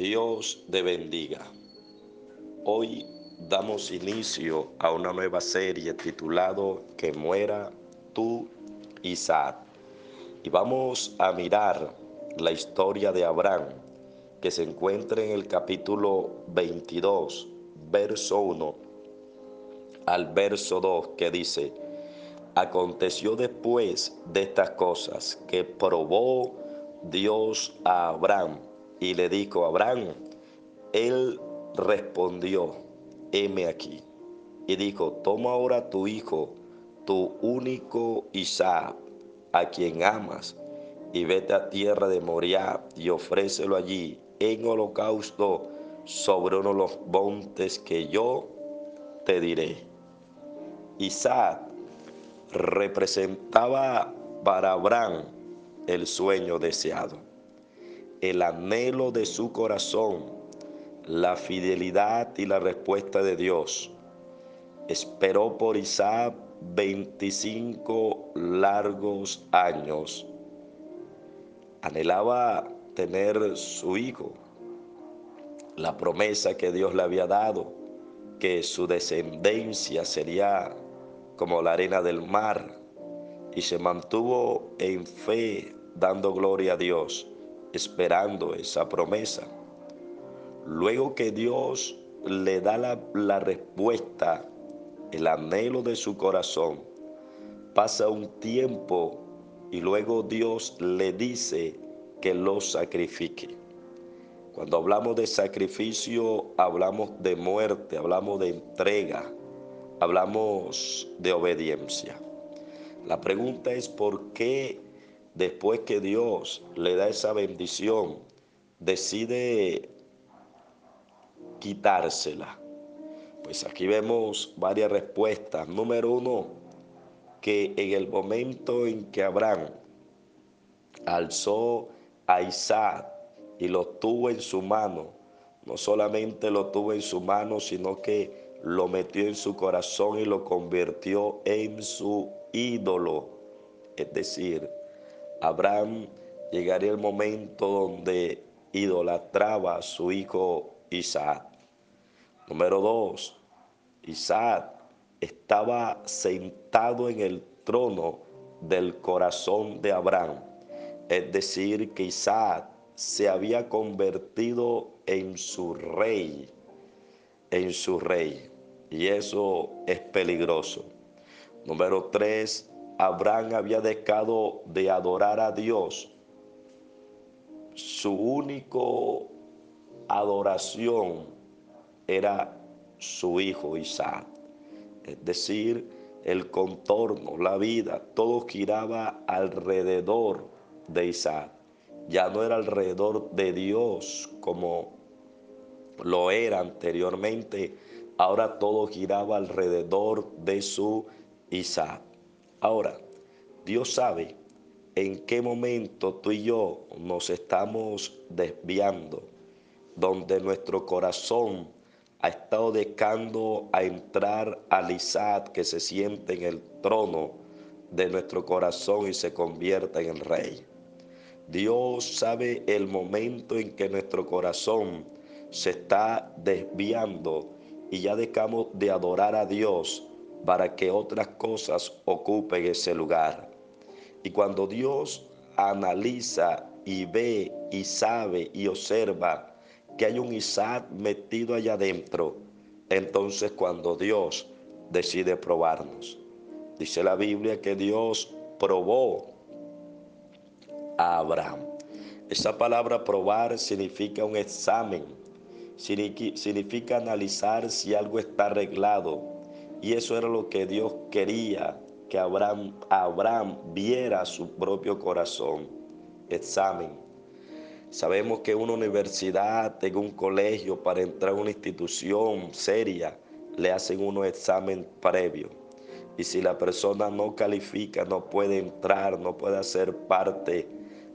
Dios te bendiga. Hoy damos inicio a una nueva serie titulado Que muera tú, Isaac. Y vamos a mirar la historia de Abraham que se encuentra en el capítulo 22, verso 1 al verso 2 que dice, aconteció después de estas cosas que probó Dios a Abraham y le dijo, Abraham, él respondió, heme aquí. Y dijo, toma ahora tu hijo, tu único Isaac, a quien amas, y vete a tierra de Moriah y ofrécelo allí en holocausto sobre uno de los montes que yo te diré. Isaac representaba para Abraham el sueño deseado el anhelo de su corazón, la fidelidad y la respuesta de Dios. Esperó por Isaac 25 largos años. Anhelaba tener su hijo, la promesa que Dios le había dado, que su descendencia sería como la arena del mar, y se mantuvo en fe dando gloria a Dios esperando esa promesa. Luego que Dios le da la, respuesta, el anhelo de su corazón, pasa un tiempo y luego Dios le dice que lo sacrifique. Cuando hablamos de sacrificio, hablamos de muerte, hablamos de entrega, hablamos de obediencia. La pregunta es por qué después que Dios le da esa bendición, decide quitársela? Pues aquí vemos varias respuestas. Número uno, que en el momento en que Abraham alzó a Isaac y lo tuvo en su mano, no solamente lo tuvo en su mano, sino que lo metió en su corazón y lo convirtió en su ídolo. Es decir, Abraham llegaría el momento donde idolatraba a su hijo Isaac. Número dos, Isaac estaba sentado en el trono del corazón de Abraham. Es decir, que Isaac se había convertido en su rey, en su rey. Y eso es peligroso. Número tres, Abraham había dejado de adorar a Dios. Su único adoración era su hijo Isaac. Es decir, el contorno, la vida, todo giraba alrededor de Isaac. Ya no era alrededor de Dios como lo era anteriormente. Ahora todo giraba alrededor de su Isaac. Ahora, Dios sabe en qué momento tú y yo nos estamos desviando, donde nuestro corazón ha estado dejando a entrar al Isaac que se siente en el trono de nuestro corazón y se convierta en el rey. Dios sabe el momento en que nuestro corazón se está desviando y ya dejamos de adorar a Dios para que otras cosas ocupen ese lugar. Y cuando Dios analiza y ve y sabe y observa que hay un Isaac metido allá adentro, entonces cuando Dios decide probarnos. Dice la Biblia que Dios probó a Abraham. Esa palabra probar significa un examen, significa analizar si algo está arreglado, y eso era lo que Dios quería, que Abraham, Abraham viera su propio corazón. Examen. Sabemos que una universidad, en un colegio, para entrar a una institución seria, le hacen unos examen previo. Y si la persona no califica, no puede entrar, no puede hacer parte.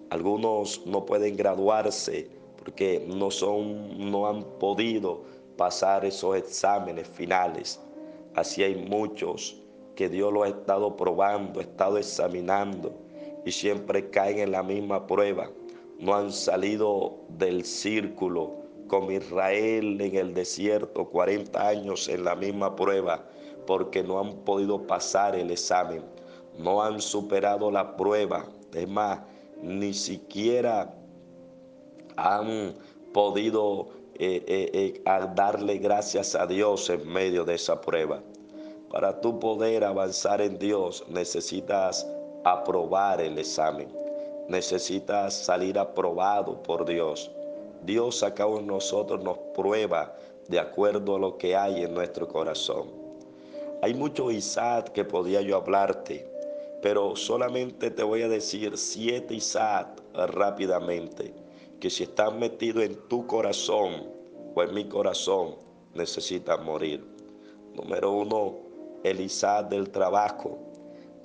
Algunos no pueden graduarse porque no son, no han podido pasar esos exámenes finales. Así hay muchos que Dios lo ha estado probando, ha estado examinando y siempre caen en la misma prueba. No han salido del círculo, como Israel en el desierto, 40 años en la misma prueba, porque no han podido pasar el examen, no han superado la prueba. Es más, ni siquiera han podido eh, eh, eh, darle gracias a Dios en medio de esa prueba. Para tú poder avanzar en Dios necesitas aprobar el examen. Necesitas salir aprobado por Dios. Dios a cada nosotros nos prueba de acuerdo a lo que hay en nuestro corazón. Hay mucho Isaac que podía yo hablarte, pero solamente te voy a decir siete Isaac rápidamente, que si están metidos en tu corazón o en mi corazón, necesitan morir. Número uno, el del trabajo.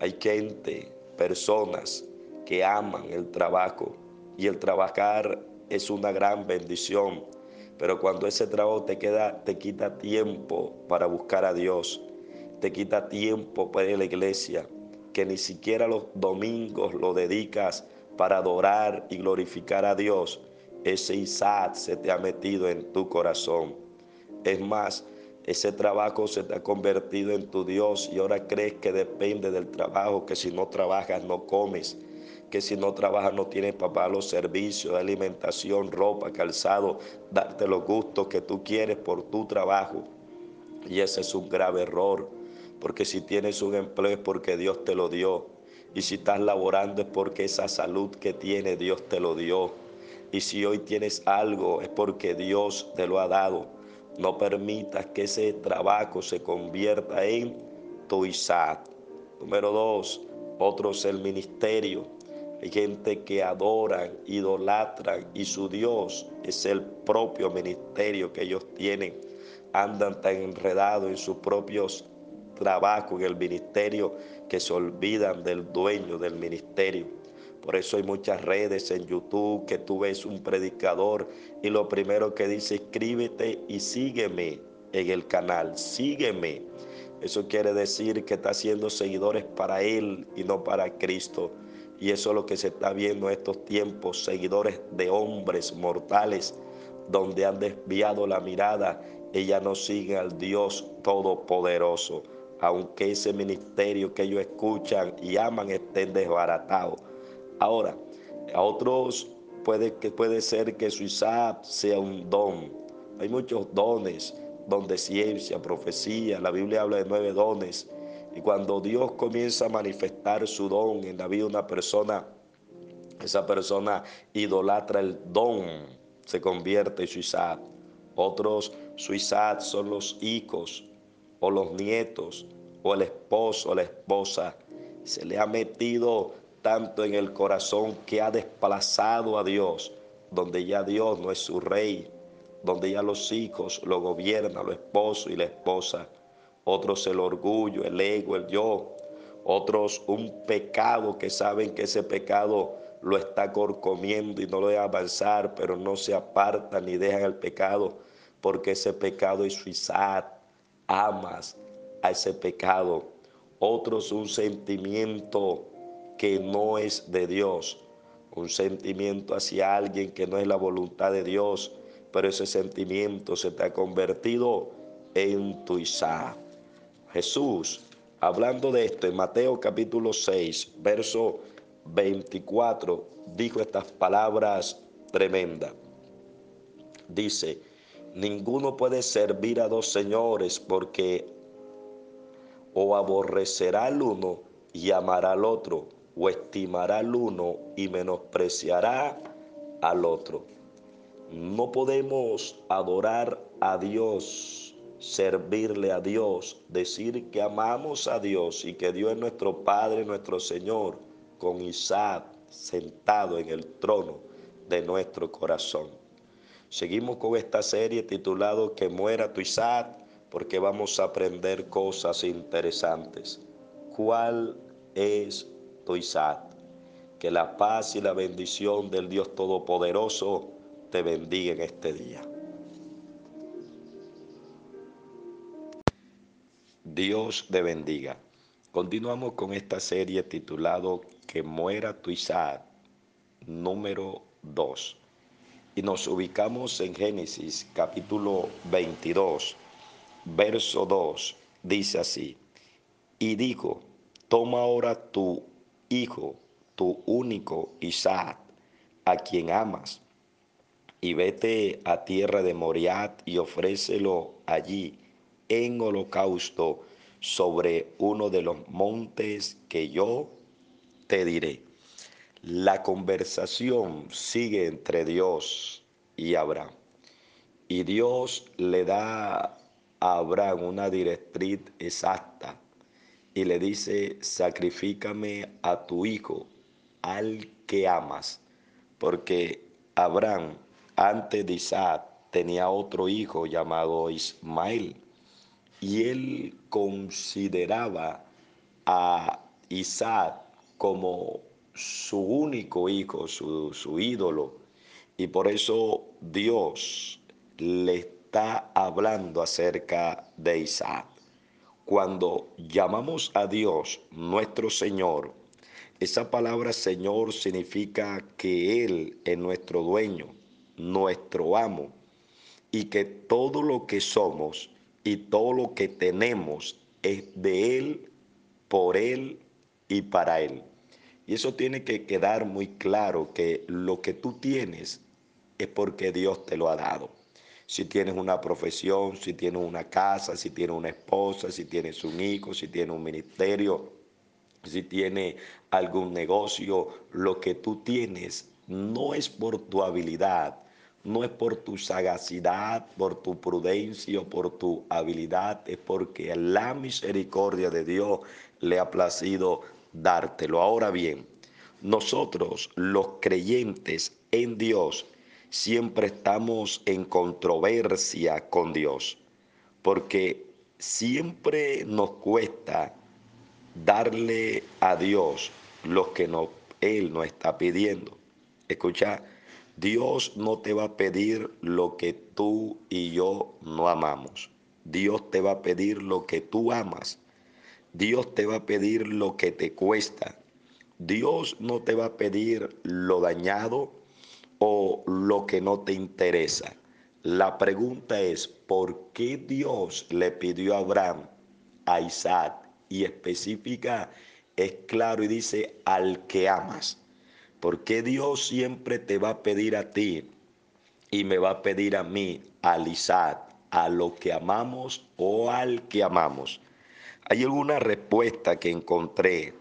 Hay gente, personas que aman el trabajo y el trabajar es una gran bendición. Pero cuando ese trabajo te queda, te quita tiempo para buscar a Dios, te quita tiempo para ir a la iglesia, que ni siquiera los domingos lo dedicas para adorar y glorificar a Dios, ese Isaac se te ha metido en tu corazón. Es más, ese trabajo se te ha convertido en tu Dios y ahora crees que depende del trabajo, que si no trabajas no comes, que si no trabajas no tienes para los servicios, alimentación, ropa, calzado, darte los gustos que tú quieres por tu trabajo. Y ese es un grave error, porque si tienes un empleo es porque Dios te lo dio. Y si estás laborando es porque esa salud que tienes Dios te lo dio. Y si hoy tienes algo es porque Dios te lo ha dado. No permitas que ese trabajo se convierta en tu Isaac. Número dos, otros el ministerio. Hay gente que adoran, idolatran y su Dios es el propio ministerio que ellos tienen. Andan tan enredados en sus propios trabajos en el ministerio que se olvidan del dueño del ministerio. Por eso hay muchas redes en YouTube que tú ves un predicador y lo primero que dice, escríbete y sígueme en el canal, sígueme. Eso quiere decir que está haciendo seguidores para Él y no para Cristo. Y eso es lo que se está viendo en estos tiempos, seguidores de hombres mortales, donde han desviado la mirada y ya no siguen al Dios Todopoderoso, aunque ese ministerio que ellos escuchan y aman estén desbaratados. Ahora, a otros puede, que puede ser que su sea un don. Hay muchos dones, don de ciencia, profecía. La Biblia habla de nueve dones y cuando Dios comienza a manifestar su don en la vida de una persona, esa persona idolatra el don, se convierte en su Isaac. Otros, su Isaac son los hijos o los nietos o el esposo o la esposa. Se le ha metido tanto en el corazón que ha desplazado a Dios, donde ya Dios no es su rey, donde ya los hijos lo gobiernan, los esposos y la esposa otros el orgullo, el ego, el yo, otros un pecado que saben que ese pecado lo está corcomiendo y no lo deja avanzar, pero no se apartan ni dejan el pecado, porque ese pecado es suizad, amas a ese pecado. Otros un sentimiento que no es de Dios, un sentimiento hacia alguien que no es la voluntad de Dios, pero ese sentimiento se te ha convertido en tu Isaac. Jesús, hablando de esto en Mateo capítulo 6, verso 24, dijo estas palabras tremendas. Dice, ninguno puede servir a dos señores porque o aborrecerá al uno y amará al otro, o estimará al uno y menospreciará al otro. No podemos adorar a Dios servirle a Dios, decir que amamos a Dios y que Dios es nuestro Padre, nuestro Señor, con Isaac sentado en el trono de nuestro corazón. Seguimos con esta serie titulado Que muera tu Isaac, porque vamos a aprender cosas interesantes. ¿Cuál es tu Isaac? Que la paz y la bendición del Dios Todopoderoso te bendiga en este día. Dios te bendiga. Continuamos con esta serie titulado Que muera tu Isaac, número 2. Y nos ubicamos en Génesis capítulo 22, verso 2. Dice así, y dijo, toma ahora tu hijo, tu único Isaac, a quien amas, y vete a tierra de Moriat y ofrécelo allí en holocausto sobre uno de los montes que yo te diré. La conversación sigue entre Dios y Abraham. Y Dios le da a Abraham una directriz exacta y le dice, sacrifícame a tu hijo, al que amas. Porque Abraham, antes de Isaac, tenía otro hijo llamado Ismael y él consideraba a Isaac como su único hijo, su, su, ídolo. Y por eso Dios le está hablando acerca de Isaac. Cuando llamamos a Dios nuestro Señor, esa palabra Señor significa que Él es nuestro dueño, nuestro amo, y que todo lo que somos y todo lo que tenemos es de Él, por Él y para Él. Y eso tiene que quedar muy claro que lo que tú tienes es porque Dios te lo ha dado. Si tienes una profesión, si tienes una casa, si tienes una esposa, si tienes un hijo, si tienes un ministerio, si tienes algún negocio, lo que tú tienes no es por tu habilidad, no es por tu sagacidad, por tu prudencia o por tu habilidad, es porque la misericordia de Dios le ha placido dártelo. Ahora bien, nosotros los creyentes en Dios siempre estamos en controversia con Dios, porque siempre nos cuesta darle a Dios lo que no, Él nos está pidiendo. Escucha, Dios no te va a pedir lo que tú y yo no amamos. Dios te va a pedir lo que tú amas. Dios te va a pedir lo que te cuesta. Dios no te va a pedir lo dañado o lo que no te interesa. La pregunta es, ¿por qué Dios le pidió a Abraham, a Isaac y específica es claro y dice al que amas? Porque Dios siempre te va a pedir a ti y me va a pedir a mí, al Isaac, a lo que amamos o al que amamos? Hay alguna respuesta que encontré.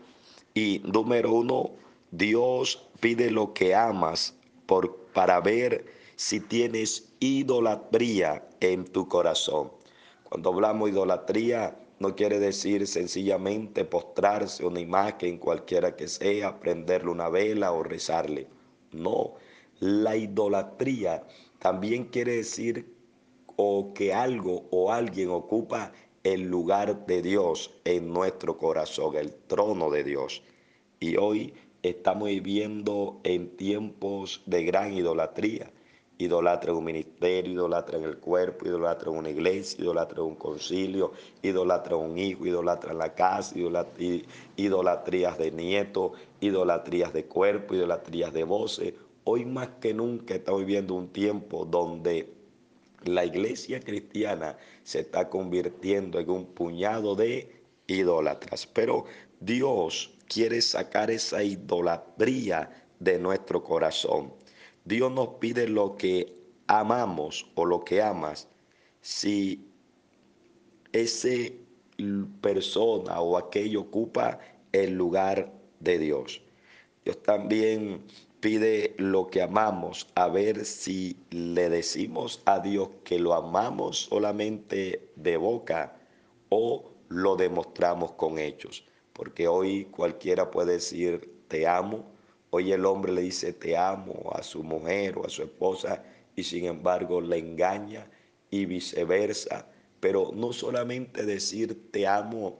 Y número uno, Dios pide lo que amas por, para ver si tienes idolatría en tu corazón. Cuando hablamos idolatría, no quiere decir sencillamente postrarse una imagen cualquiera que sea, prenderle una vela o rezarle. No, la idolatría también quiere decir o que algo o alguien ocupa el lugar de Dios en nuestro corazón, el trono de Dios. Y hoy estamos viviendo en tiempos de gran idolatría idolatra un ministerio, idolatra en el cuerpo, idolatra en una iglesia, idolatra en un concilio, idolatra un hijo, idolatra en la casa, idolatrías de nieto, idolatrías de cuerpo, idolatrías de voces. Hoy más que nunca estamos viviendo un tiempo donde la iglesia cristiana se está convirtiendo en un puñado de idólatras. Pero Dios quiere sacar esa idolatría de nuestro corazón. Dios nos pide lo que amamos o lo que amas si ese persona o aquello ocupa el lugar de Dios. Dios también pide lo que amamos, a ver si le decimos a Dios que lo amamos solamente de boca o lo demostramos con hechos. Porque hoy cualquiera puede decir te amo, Hoy el hombre le dice te amo a su mujer o a su esposa y sin embargo le engaña y viceversa. Pero no solamente decir te amo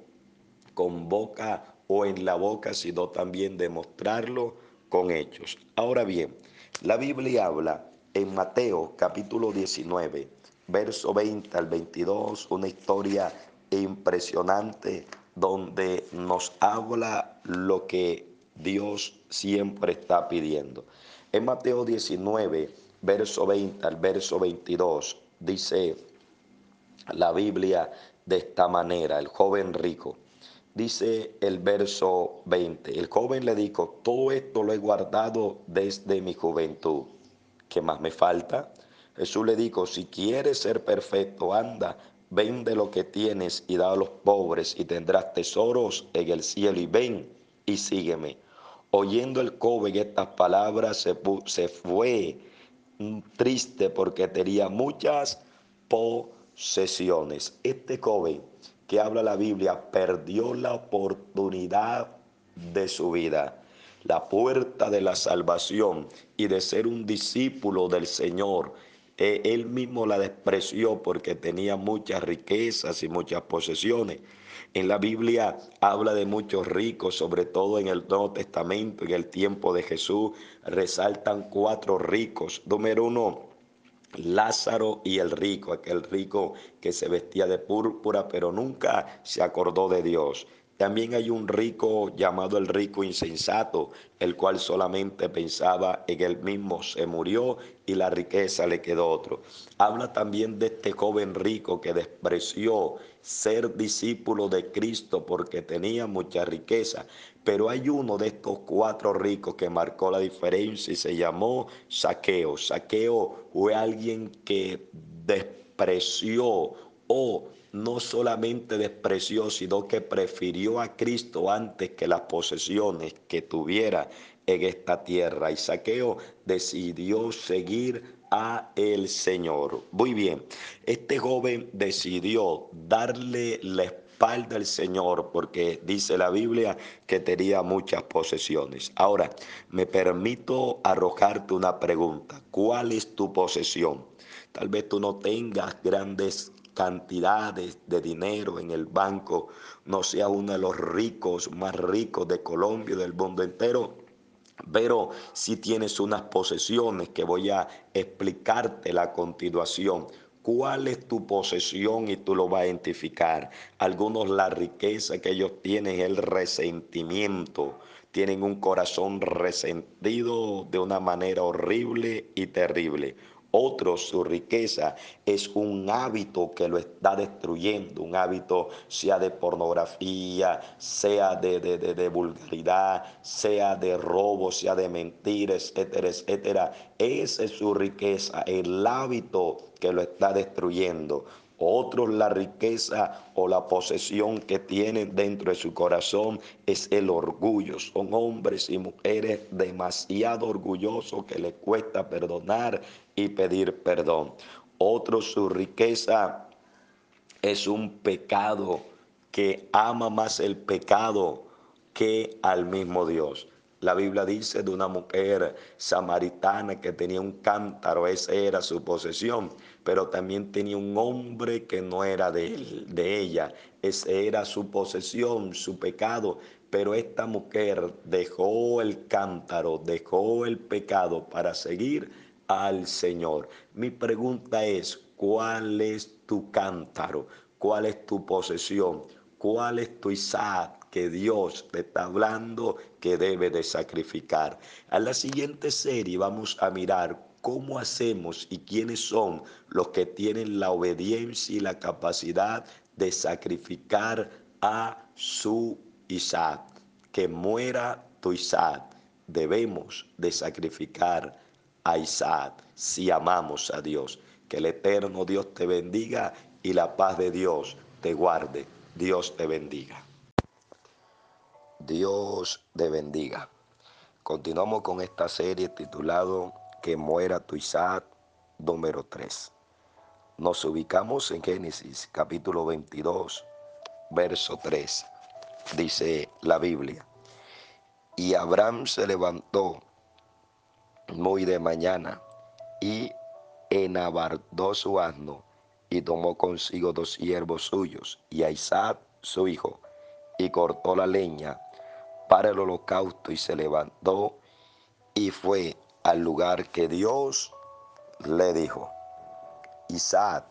con boca o en la boca, sino también demostrarlo con hechos. Ahora bien, la Biblia habla en Mateo capítulo 19, verso 20 al 22, una historia impresionante donde nos habla lo que Dios siempre está pidiendo. En Mateo 19, verso 20 al verso 22, dice la Biblia de esta manera, el joven rico. Dice el verso 20, el joven le dijo, todo esto lo he guardado desde mi juventud. ¿Qué más me falta? Jesús le dijo, si quieres ser perfecto, anda, vende lo que tienes y da a los pobres y tendrás tesoros en el cielo y ven y sígueme. Oyendo el joven estas palabras se, se fue triste porque tenía muchas posesiones. Este joven que habla la Biblia perdió la oportunidad de su vida, la puerta de la salvación y de ser un discípulo del Señor. E, él mismo la despreció porque tenía muchas riquezas y muchas posesiones. En la Biblia habla de muchos ricos, sobre todo en el Nuevo Testamento, en el tiempo de Jesús, resaltan cuatro ricos. Número uno, Lázaro y el rico, aquel rico que se vestía de púrpura, pero nunca se acordó de Dios. También hay un rico llamado el rico insensato, el cual solamente pensaba en él mismo, se murió y la riqueza le quedó otro. Habla también de este joven rico que despreció ser discípulo de Cristo porque tenía mucha riqueza. Pero hay uno de estos cuatro ricos que marcó la diferencia y se llamó Saqueo. Saqueo fue alguien que despreció o no solamente despreció, sino que prefirió a Cristo antes que las posesiones que tuviera en esta tierra. Y Saqueo decidió seguir a el Señor. Muy bien, este joven decidió darle la espalda al Señor porque dice la Biblia que tenía muchas posesiones. Ahora, me permito arrojarte una pregunta. ¿Cuál es tu posesión? Tal vez tú no tengas grandes cantidades de dinero en el banco, no sea uno de los ricos, más ricos de Colombia y del mundo entero. Pero si tienes unas posesiones que voy a explicarte a continuación, cuál es tu posesión y tú lo vas a identificar. Algunos la riqueza que ellos tienen es el resentimiento. Tienen un corazón resentido de una manera horrible y terrible. Otros, su riqueza es un hábito que lo está destruyendo, un hábito sea de pornografía, sea de, de, de, vulgaridad, sea de robo, sea de mentira, etcétera, etcétera. Esa es su riqueza, el hábito que lo está destruyendo. Otros la riqueza o la posesión que tienen dentro de su corazón es el orgullo. Son hombres y mujeres demasiado orgullosos que les cuesta perdonar y pedir perdón. Otros su riqueza es un pecado que ama más el pecado que al mismo Dios. La Biblia dice de una mujer samaritana que tenía un cántaro, esa era su posesión, pero también tenía un hombre que no era de, él, de ella, esa era su posesión, su pecado. Pero esta mujer dejó el cántaro, dejó el pecado para seguir al Señor. Mi pregunta es, ¿cuál es tu cántaro? ¿Cuál es tu posesión? ¿Cuál es tu Isaac? que Dios te está hablando que debe de sacrificar. A la siguiente serie vamos a mirar cómo hacemos y quiénes son los que tienen la obediencia y la capacidad de sacrificar a su Isaac. Que muera tu Isaac. Debemos de sacrificar a Isaac si amamos a Dios. Que el eterno Dios te bendiga y la paz de Dios te guarde. Dios te bendiga. Dios te bendiga. Continuamos con esta serie titulado Que muera tu Isaac número 3. Nos ubicamos en Génesis capítulo 22, verso 3. Dice la Biblia. Y Abraham se levantó muy de mañana y enabardó su asno y tomó consigo dos siervos suyos y a Isaac su hijo y cortó la leña para el holocausto y se levantó y fue al lugar que Dios le dijo. Isaac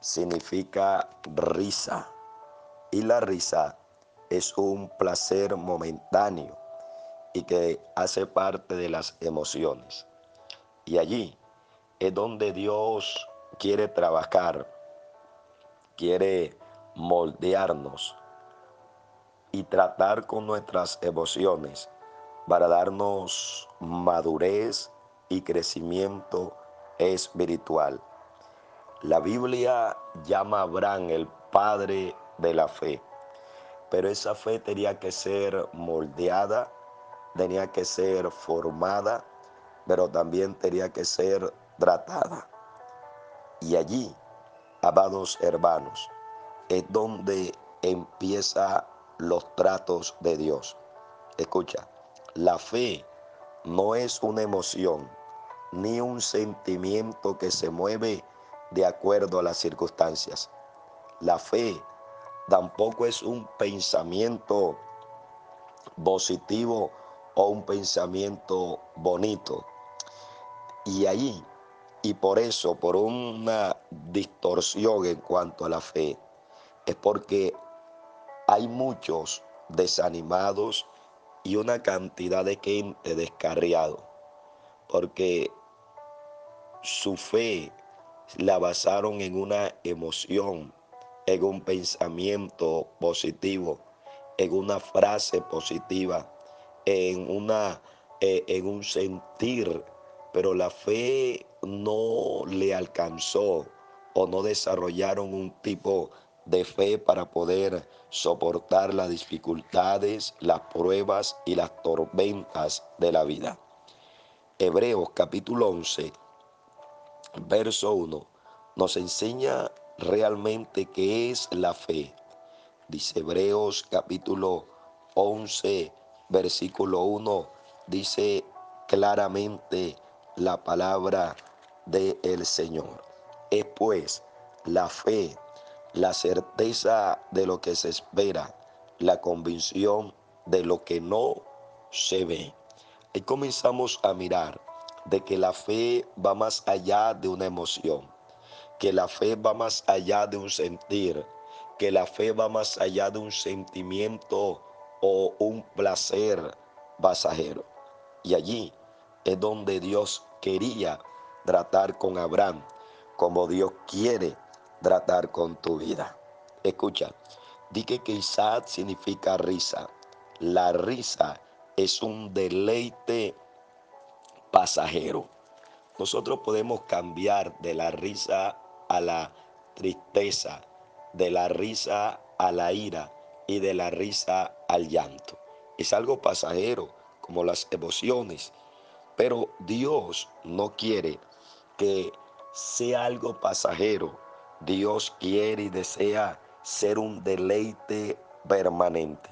significa risa y la risa es un placer momentáneo y que hace parte de las emociones. Y allí es donde Dios quiere trabajar, quiere moldearnos y tratar con nuestras emociones para darnos madurez y crecimiento espiritual. La Biblia llama a Abraham el padre de la fe, pero esa fe tenía que ser moldeada, tenía que ser formada, pero también tenía que ser tratada. Y allí, amados hermanos, es donde empieza los tratos de Dios. Escucha, la fe no es una emoción ni un sentimiento que se mueve de acuerdo a las circunstancias. La fe tampoco es un pensamiento positivo o un pensamiento bonito. Y ahí, y por eso, por una distorsión en cuanto a la fe, es porque hay muchos desanimados y una cantidad de gente descarriado, porque su fe la basaron en una emoción, en un pensamiento positivo, en una frase positiva, en, una, eh, en un sentir, pero la fe no le alcanzó o no desarrollaron un tipo de fe para poder soportar las dificultades, las pruebas y las tormentas de la vida. Hebreos capítulo 11, verso 1, nos enseña realmente qué es la fe. Dice Hebreos capítulo 11, versículo 1, dice claramente la palabra del el Señor. Es pues la fe la certeza de lo que se espera, la convicción de lo que no se ve. Y comenzamos a mirar de que la fe va más allá de una emoción, que la fe va más allá de un sentir, que la fe va más allá de un sentimiento o un placer pasajero. Y allí es donde Dios quería tratar con Abraham, como Dios quiere tratar con tu vida. Escucha, dije que Isaac significa risa. La risa es un deleite pasajero. Nosotros podemos cambiar de la risa a la tristeza, de la risa a la ira y de la risa al llanto. Es algo pasajero, como las emociones. Pero Dios no quiere que sea algo pasajero, Dios quiere y desea ser un deleite permanente.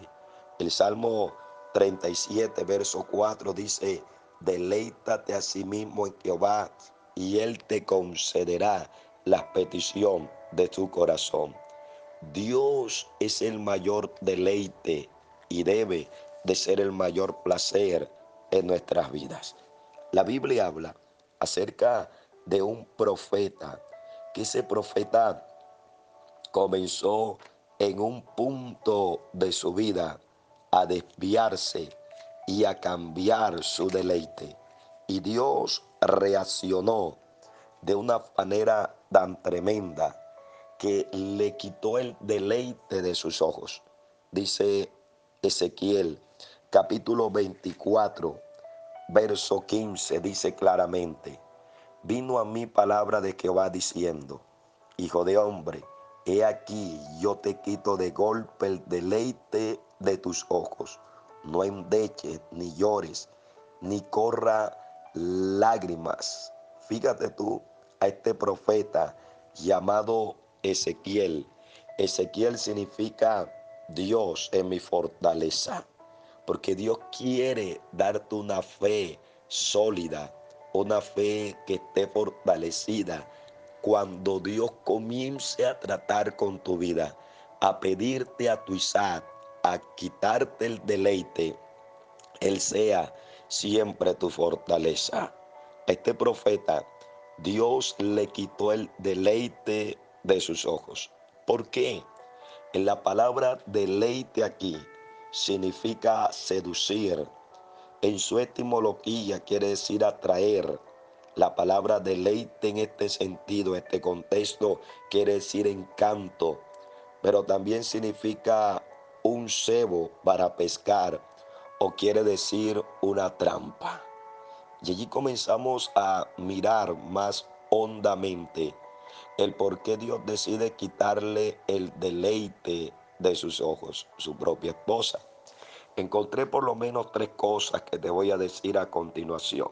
El Salmo 37, verso 4 dice, deleítate a sí mismo en Jehová y Él te concederá la petición de tu corazón. Dios es el mayor deleite y debe de ser el mayor placer en nuestras vidas. La Biblia habla acerca de un profeta que ese profeta comenzó en un punto de su vida a desviarse y a cambiar su deleite. Y Dios reaccionó de una manera tan tremenda que le quitó el deleite de sus ojos. Dice Ezequiel capítulo 24, verso 15, dice claramente, vino a mí palabra de Jehová diciendo, Hijo de hombre, he aquí yo te quito de golpe el deleite de tus ojos. No endeches, ni llores, ni corra lágrimas. Fíjate tú a este profeta llamado Ezequiel. Ezequiel significa Dios en mi fortaleza, porque Dios quiere darte una fe sólida, una fe que esté fortalecida cuando Dios comience a tratar con tu vida, a pedirte a tu Isaac, a quitarte el deleite, Él sea siempre tu fortaleza. este profeta, Dios le quitó el deleite de sus ojos. ¿Por qué? En la palabra deleite aquí significa seducir, en su etimología quiere decir atraer, La palabra deleite en este sentido, este contexto, quiere decir encanto, pero también significa un cebo para pescar o quiere decir una trampa. Y allí comenzamos a mirar más hondamente el por qué Dios decide quitarle el deleite de sus ojos, su propia esposa. Encontré por lo menos tres cosas que te voy a decir a continuación.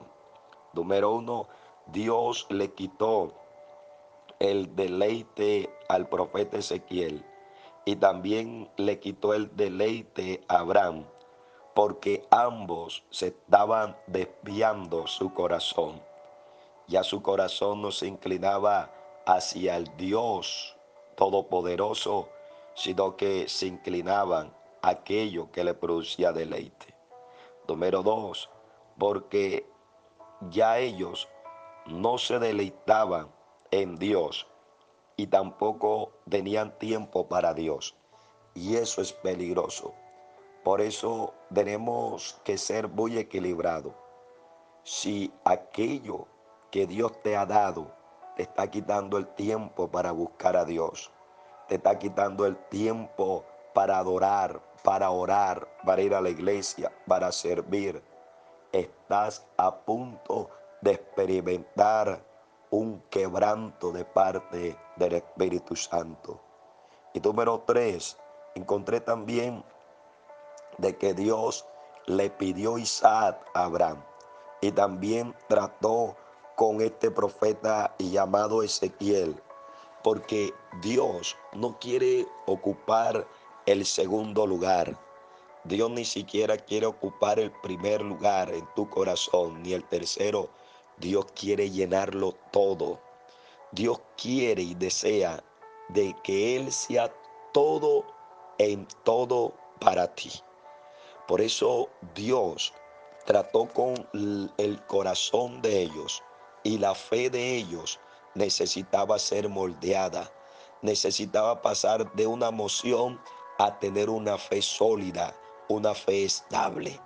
Número uno, Dios le quitó el deleite al profeta Ezequiel y también le quitó el deleite a Abraham porque ambos se estaban desviando su corazón. Ya su corazón no se inclinaba hacia el Dios Todopoderoso, sino que se inclinaban aquello que le producía deleite. Número dos, porque ya ellos no se deleitaban en Dios y tampoco tenían tiempo para Dios. Y eso es peligroso. Por eso tenemos que ser muy equilibrados. Si aquello que Dios te ha dado te está quitando el tiempo para buscar a Dios, te está quitando el tiempo para adorar, para orar, para ir a la iglesia, para servir, estás a punto de experimentar un quebranto de parte del Espíritu Santo. Y número tres, encontré también de que Dios le pidió Isaac a Abraham y también trató con este profeta llamado Ezequiel, porque Dios no quiere ocupar el segundo lugar. Dios ni siquiera quiere ocupar el primer lugar en tu corazón, ni el tercero. Dios quiere llenarlo todo. Dios quiere y desea de que Él sea todo en todo para ti. Por eso Dios trató con el corazón de ellos y la fe de ellos necesitaba ser moldeada, necesitaba pasar de una emoción a tener una fe sólida, una fe estable.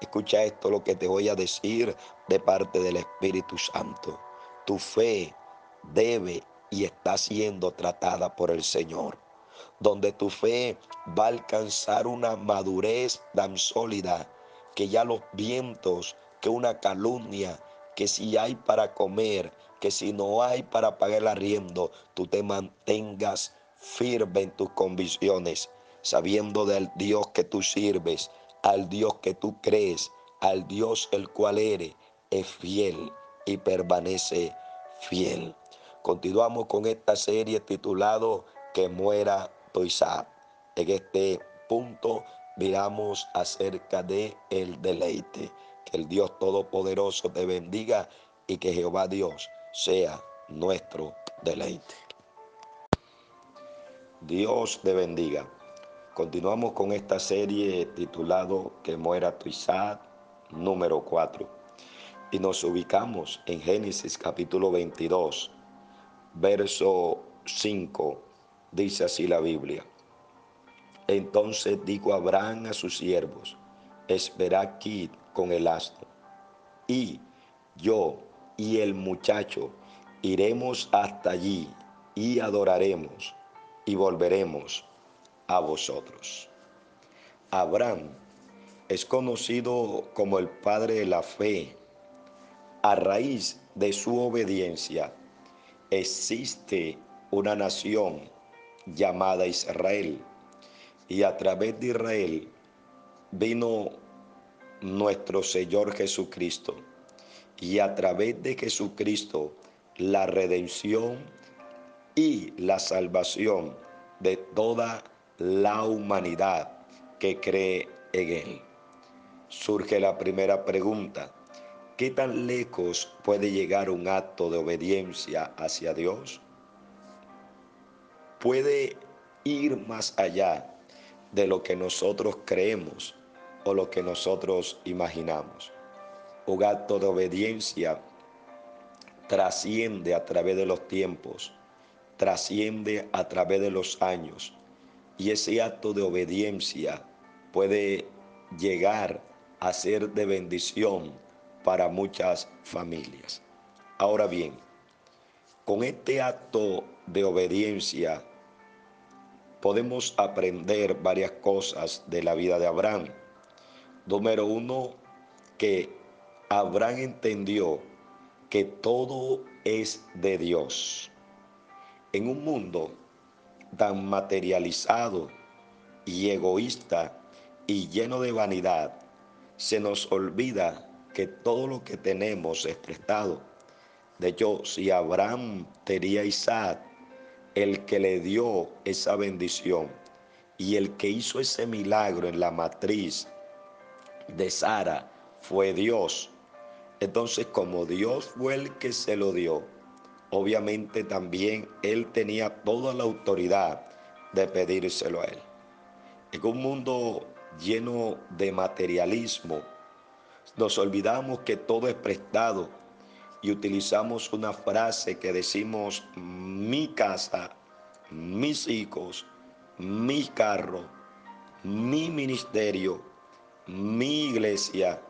Escucha esto lo que te voy a decir de parte del Espíritu Santo. Tu fe debe y está siendo tratada por el Señor donde tu fe va a alcanzar una madurez tan sólida que ya los vientos, que una calumnia, que si hay para comer, que si no hay para pagar el arriendo, tú te mantengas firme en tus convicciones, sabiendo del Dios que tú sirves, al Dios que tú crees, al Dios el cual eres, es fiel y permanece fiel. Continuamos con esta serie titulado Que muera Isaac. En este punto miramos acerca de el deleite. Que el Dios Todopoderoso te bendiga y que Jehová Dios sea nuestro deleite. Dios te bendiga. Continuamos con esta serie titulado Que muera tu Isaac, número 4. Y nos ubicamos en Génesis capítulo 22, verso 5 Dice así la Biblia. Entonces dijo Abraham a sus siervos, espera aquí con el asno. Y yo y el muchacho iremos hasta allí y adoraremos y volveremos a vosotros. Abraham es conocido como el padre de la fe. A raíz de su obediencia existe una nación llamada Israel. Y a través de Israel vino nuestro Señor Jesucristo. Y a través de Jesucristo la redención y la salvación de toda la humanidad que cree en Él. Surge la primera pregunta. ¿Qué tan lejos puede llegar un acto de obediencia hacia Dios? puede ir más allá de lo que nosotros creemos o lo que nosotros imaginamos. Un acto de obediencia trasciende a través de los tiempos, trasciende a través de los años. Y ese acto de obediencia puede llegar a ser de bendición para muchas familias. Ahora bien, con este acto de obediencia podemos aprender varias cosas de la vida de Abraham. Número uno, que Abraham entendió que todo es de Dios. En un mundo tan materializado y egoísta y lleno de vanidad, se nos olvida que todo lo que tenemos es prestado. De hecho, si Abraham tenía Isaac, el que le dio esa bendición y el que hizo ese milagro en la matriz de Sara fue Dios. Entonces, como Dios fue el que se lo dio, obviamente también él tenía toda la autoridad de pedírselo a él. En un mundo lleno de materialismo, nos olvidamos que todo es prestado y utilizamos una frase que decimos mi casa, mis hijos, mi carro, mi ministerio, mi iglesia,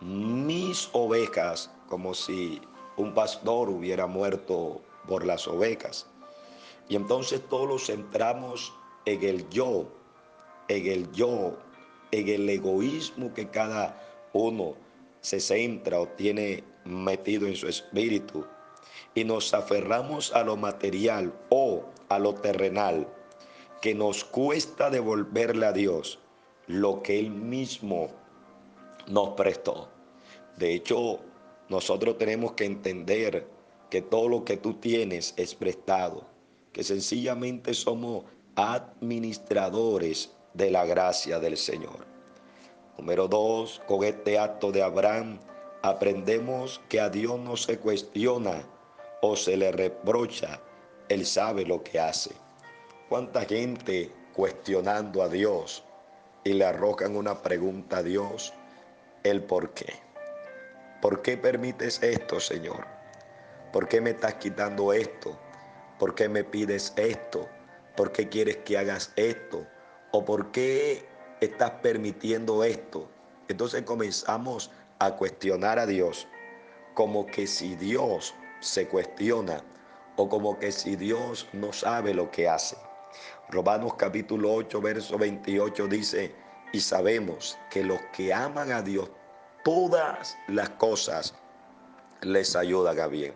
mis ovejas, como si un pastor hubiera muerto por las ovejas. Y entonces todos lo centramos en el yo, en el yo, en el egoísmo que cada uno se centra o tiene metido en su espíritu. Y nos aferramos a lo material o a lo terrenal, que nos cuesta devolverle a Dios lo que Él mismo nos prestó. De hecho, nosotros tenemos que entender que todo lo que tú tienes es prestado, que sencillamente somos administradores de la gracia del Señor. Número dos, con este acto de Abraham aprendemos que a Dios no se cuestiona o se le reprocha, Él sabe lo que hace. ¿Cuánta gente cuestionando a Dios y le arrojan una pregunta a Dios? El por qué. ¿Por qué permites esto, Señor? ¿Por qué me estás quitando esto? ¿Por qué me pides esto? ¿Por qué quieres que hagas esto? ¿O por qué estás permitiendo esto? Entonces comenzamos a cuestionar a Dios como que si Dios se cuestiona o como que si Dios no sabe lo que hace. Romanos capítulo 8, verso 28 dice, y sabemos que los que aman a Dios todas las cosas les ayudan a bien.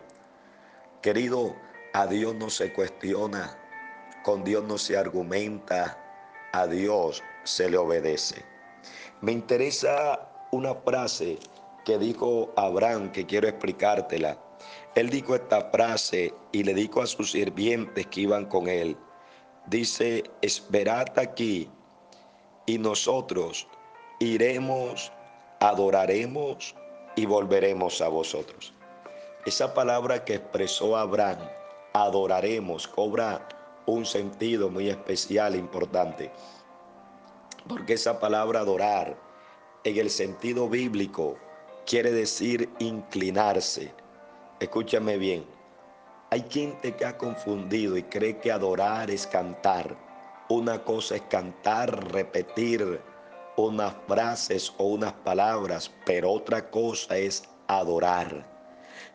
Querido, a Dios no se cuestiona, con Dios no se argumenta, a Dios se le obedece. Me interesa una frase que dijo Abraham que quiero explicártela. Él dijo esta frase y le dijo a sus sirvientes que iban con él. Dice, esperad aquí y nosotros iremos adoraremos y volveremos a vosotros. Esa palabra que expresó Abraham, adoraremos, cobra un sentido muy especial, importante. Porque esa palabra adorar, en el sentido bíblico, quiere decir inclinarse. Escúchame bien. Hay gente que ha confundido y cree que adorar es cantar. Una cosa es cantar, repetir, unas frases o unas palabras, pero otra cosa es adorar.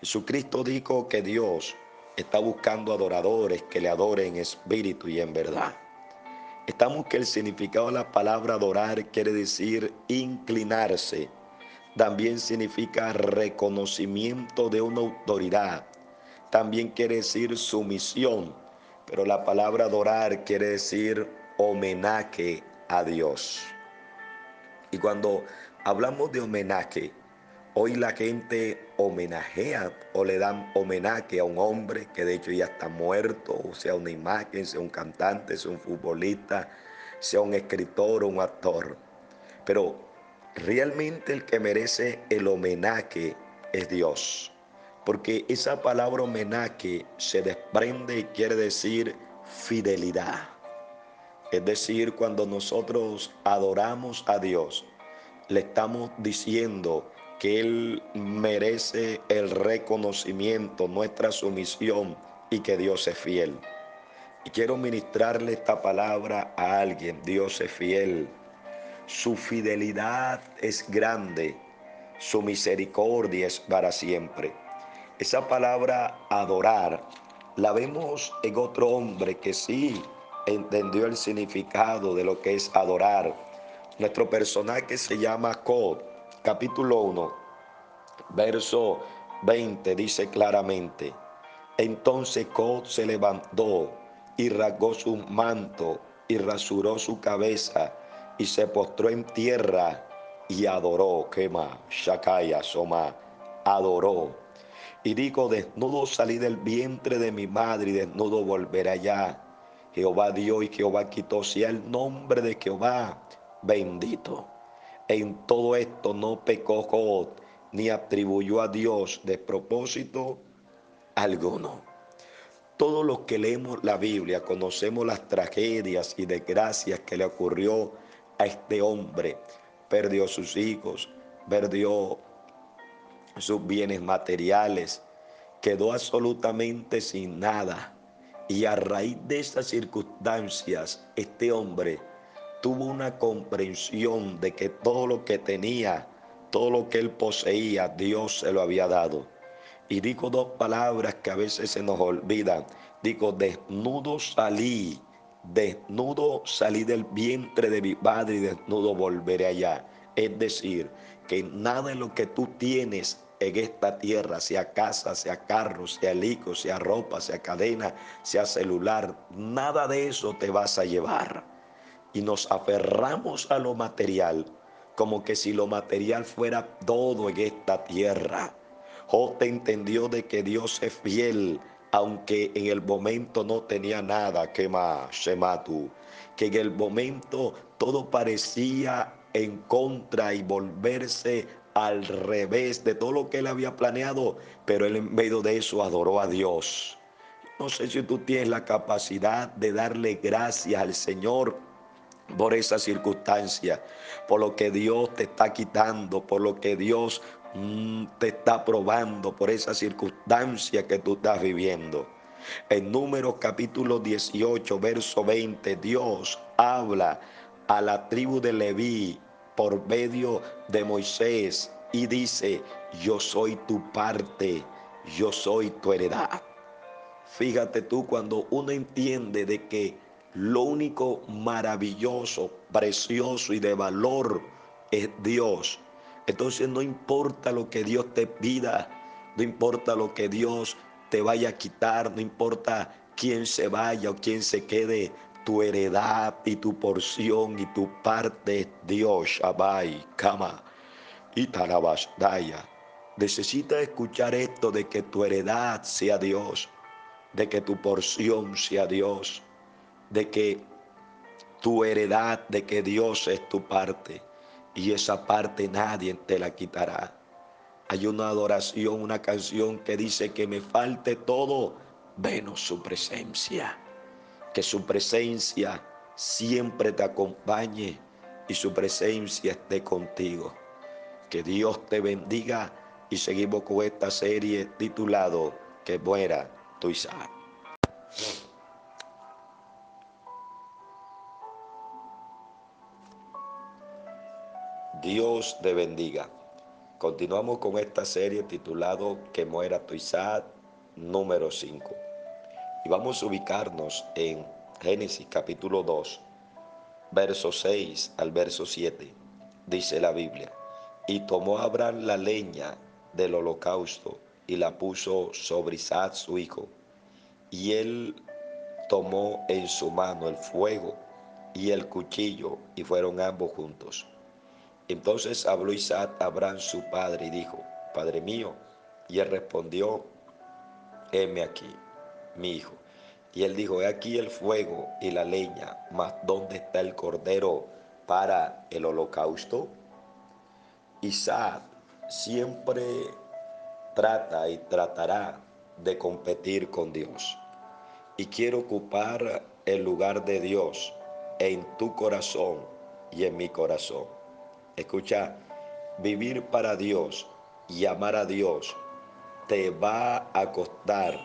Jesucristo dijo que Dios está buscando adoradores que le adoren en espíritu y en verdad. Estamos que el significado de la palabra adorar quiere decir inclinarse. También significa reconocimiento de una autoridad. También quiere decir sumisión. Pero la palabra adorar quiere decir homenaje a Dios. Y cuando hablamos de homenaje, hoy la gente homenajea o le dan homenaje a un hombre que de hecho ya está muerto, o sea una imagen, sea un cantante, sea un futbolista, sea un escritor o un actor. Pero realmente el que merece el homenaje es Dios. Porque esa palabra homenaje se desprende y quiere decir fidelidad. Es decir, cuando nosotros adoramos a Dios, le estamos diciendo que Él merece el reconocimiento, nuestra sumisión y que Dios es fiel. Y quiero ministrarle esta palabra a alguien. Dios es fiel. Su fidelidad es grande. Su misericordia es para siempre. Esa palabra adorar la vemos en otro hombre que sí entendió el significado de lo que es adorar. Nuestro personaje se llama Cod, capítulo 1, verso 20, dice claramente, entonces Cod se levantó y rasgó su manto y rasuró su cabeza y se postró en tierra y adoró, quema, Shakaya, Soma, adoró. Y dijo, desnudo salí del vientre de mi madre y desnudo volveré allá. Jehová dio y Jehová quitó, sea el nombre de Jehová bendito. En todo esto no pecó Jod, ni atribuyó a Dios despropósito alguno. Todos los que leemos la Biblia conocemos las tragedias y desgracias que le ocurrió a este hombre perdió sus hijos, perdió sus bienes materiales, quedó absolutamente sin nada. Y a raíz de esas circunstancias, este hombre tuvo una comprensión de que todo lo que tenía, todo lo que él poseía, Dios se lo había dado. Y dijo dos palabras que a veces se nos olvidan. Dijo, desnudo salí desnudo salí del vientre de mi padre y desnudo volveré allá. Es decir, que nada de lo que tú tienes en esta tierra, sea casa, sea carro, sea hijo, sea ropa, sea cadena, sea celular, nada de eso te vas a llevar. Y nos aferramos a lo material como que si lo material fuera todo en esta tierra. Jote entendió de que Dios es fiel aunque en el momento no tenía nada que más, Shematu, que en el momento todo parecía en contra y volverse al revés de todo lo que él había planeado, pero él en medio de eso adoró a Dios. No sé si tú tienes la capacidad de darle gracias al Señor por esa circunstancia, por lo que Dios te está quitando, por lo que Dios Mm, te está probando por esa circunstancia que tú estás viviendo. En Números capítulo 18, verso 20, Dios habla a la tribu de Leví por medio de Moisés y dice, yo soy tu parte, yo soy tu heredad. Fíjate tú cuando uno entiende de que lo único maravilloso, precioso y de valor es Dios entonces no importa lo que Dios te pida, no importa lo que Dios te vaya a quitar, no importa quién se vaya o quién se quede, tu heredad y tu porción y tu parte Dios, Shabai, Kama y Daya. Necesitas escuchar esto de que tu heredad sea Dios, de que tu porción sea Dios, de que tu heredad, de que Dios es tu parte y esa parte nadie te la quitará. Hay una adoración, una canción que dice que me falte todo menos su presencia. Que su presencia siempre te acompañe y su presencia esté contigo. Que Dios te bendiga y seguimos con esta serie titulado Que muera tu Isaac. Dios te bendiga. Continuamos con esta serie titulado Que muera tu Isaac número 5. Y vamos a ubicarnos en Génesis capítulo 2, verso 6 al verso 7. Dice la Biblia, y tomó Abraham la leña del holocausto y la puso sobre Isaac su hijo. Y él tomó en su mano el fuego y el cuchillo y fueron ambos juntos. Entonces habló Isaac a Abraham su padre y dijo, Padre mío. Y él respondió, heme aquí, mi hijo. Y él dijo, he aquí el fuego y la leña, mas ¿dónde está el cordero para el holocausto? Isaac siempre trata y tratará de competir con Dios. Y quiero ocupar el lugar de Dios en tu corazón y en mi corazón. Escucha, vivir para Dios y amar a Dios te va a costar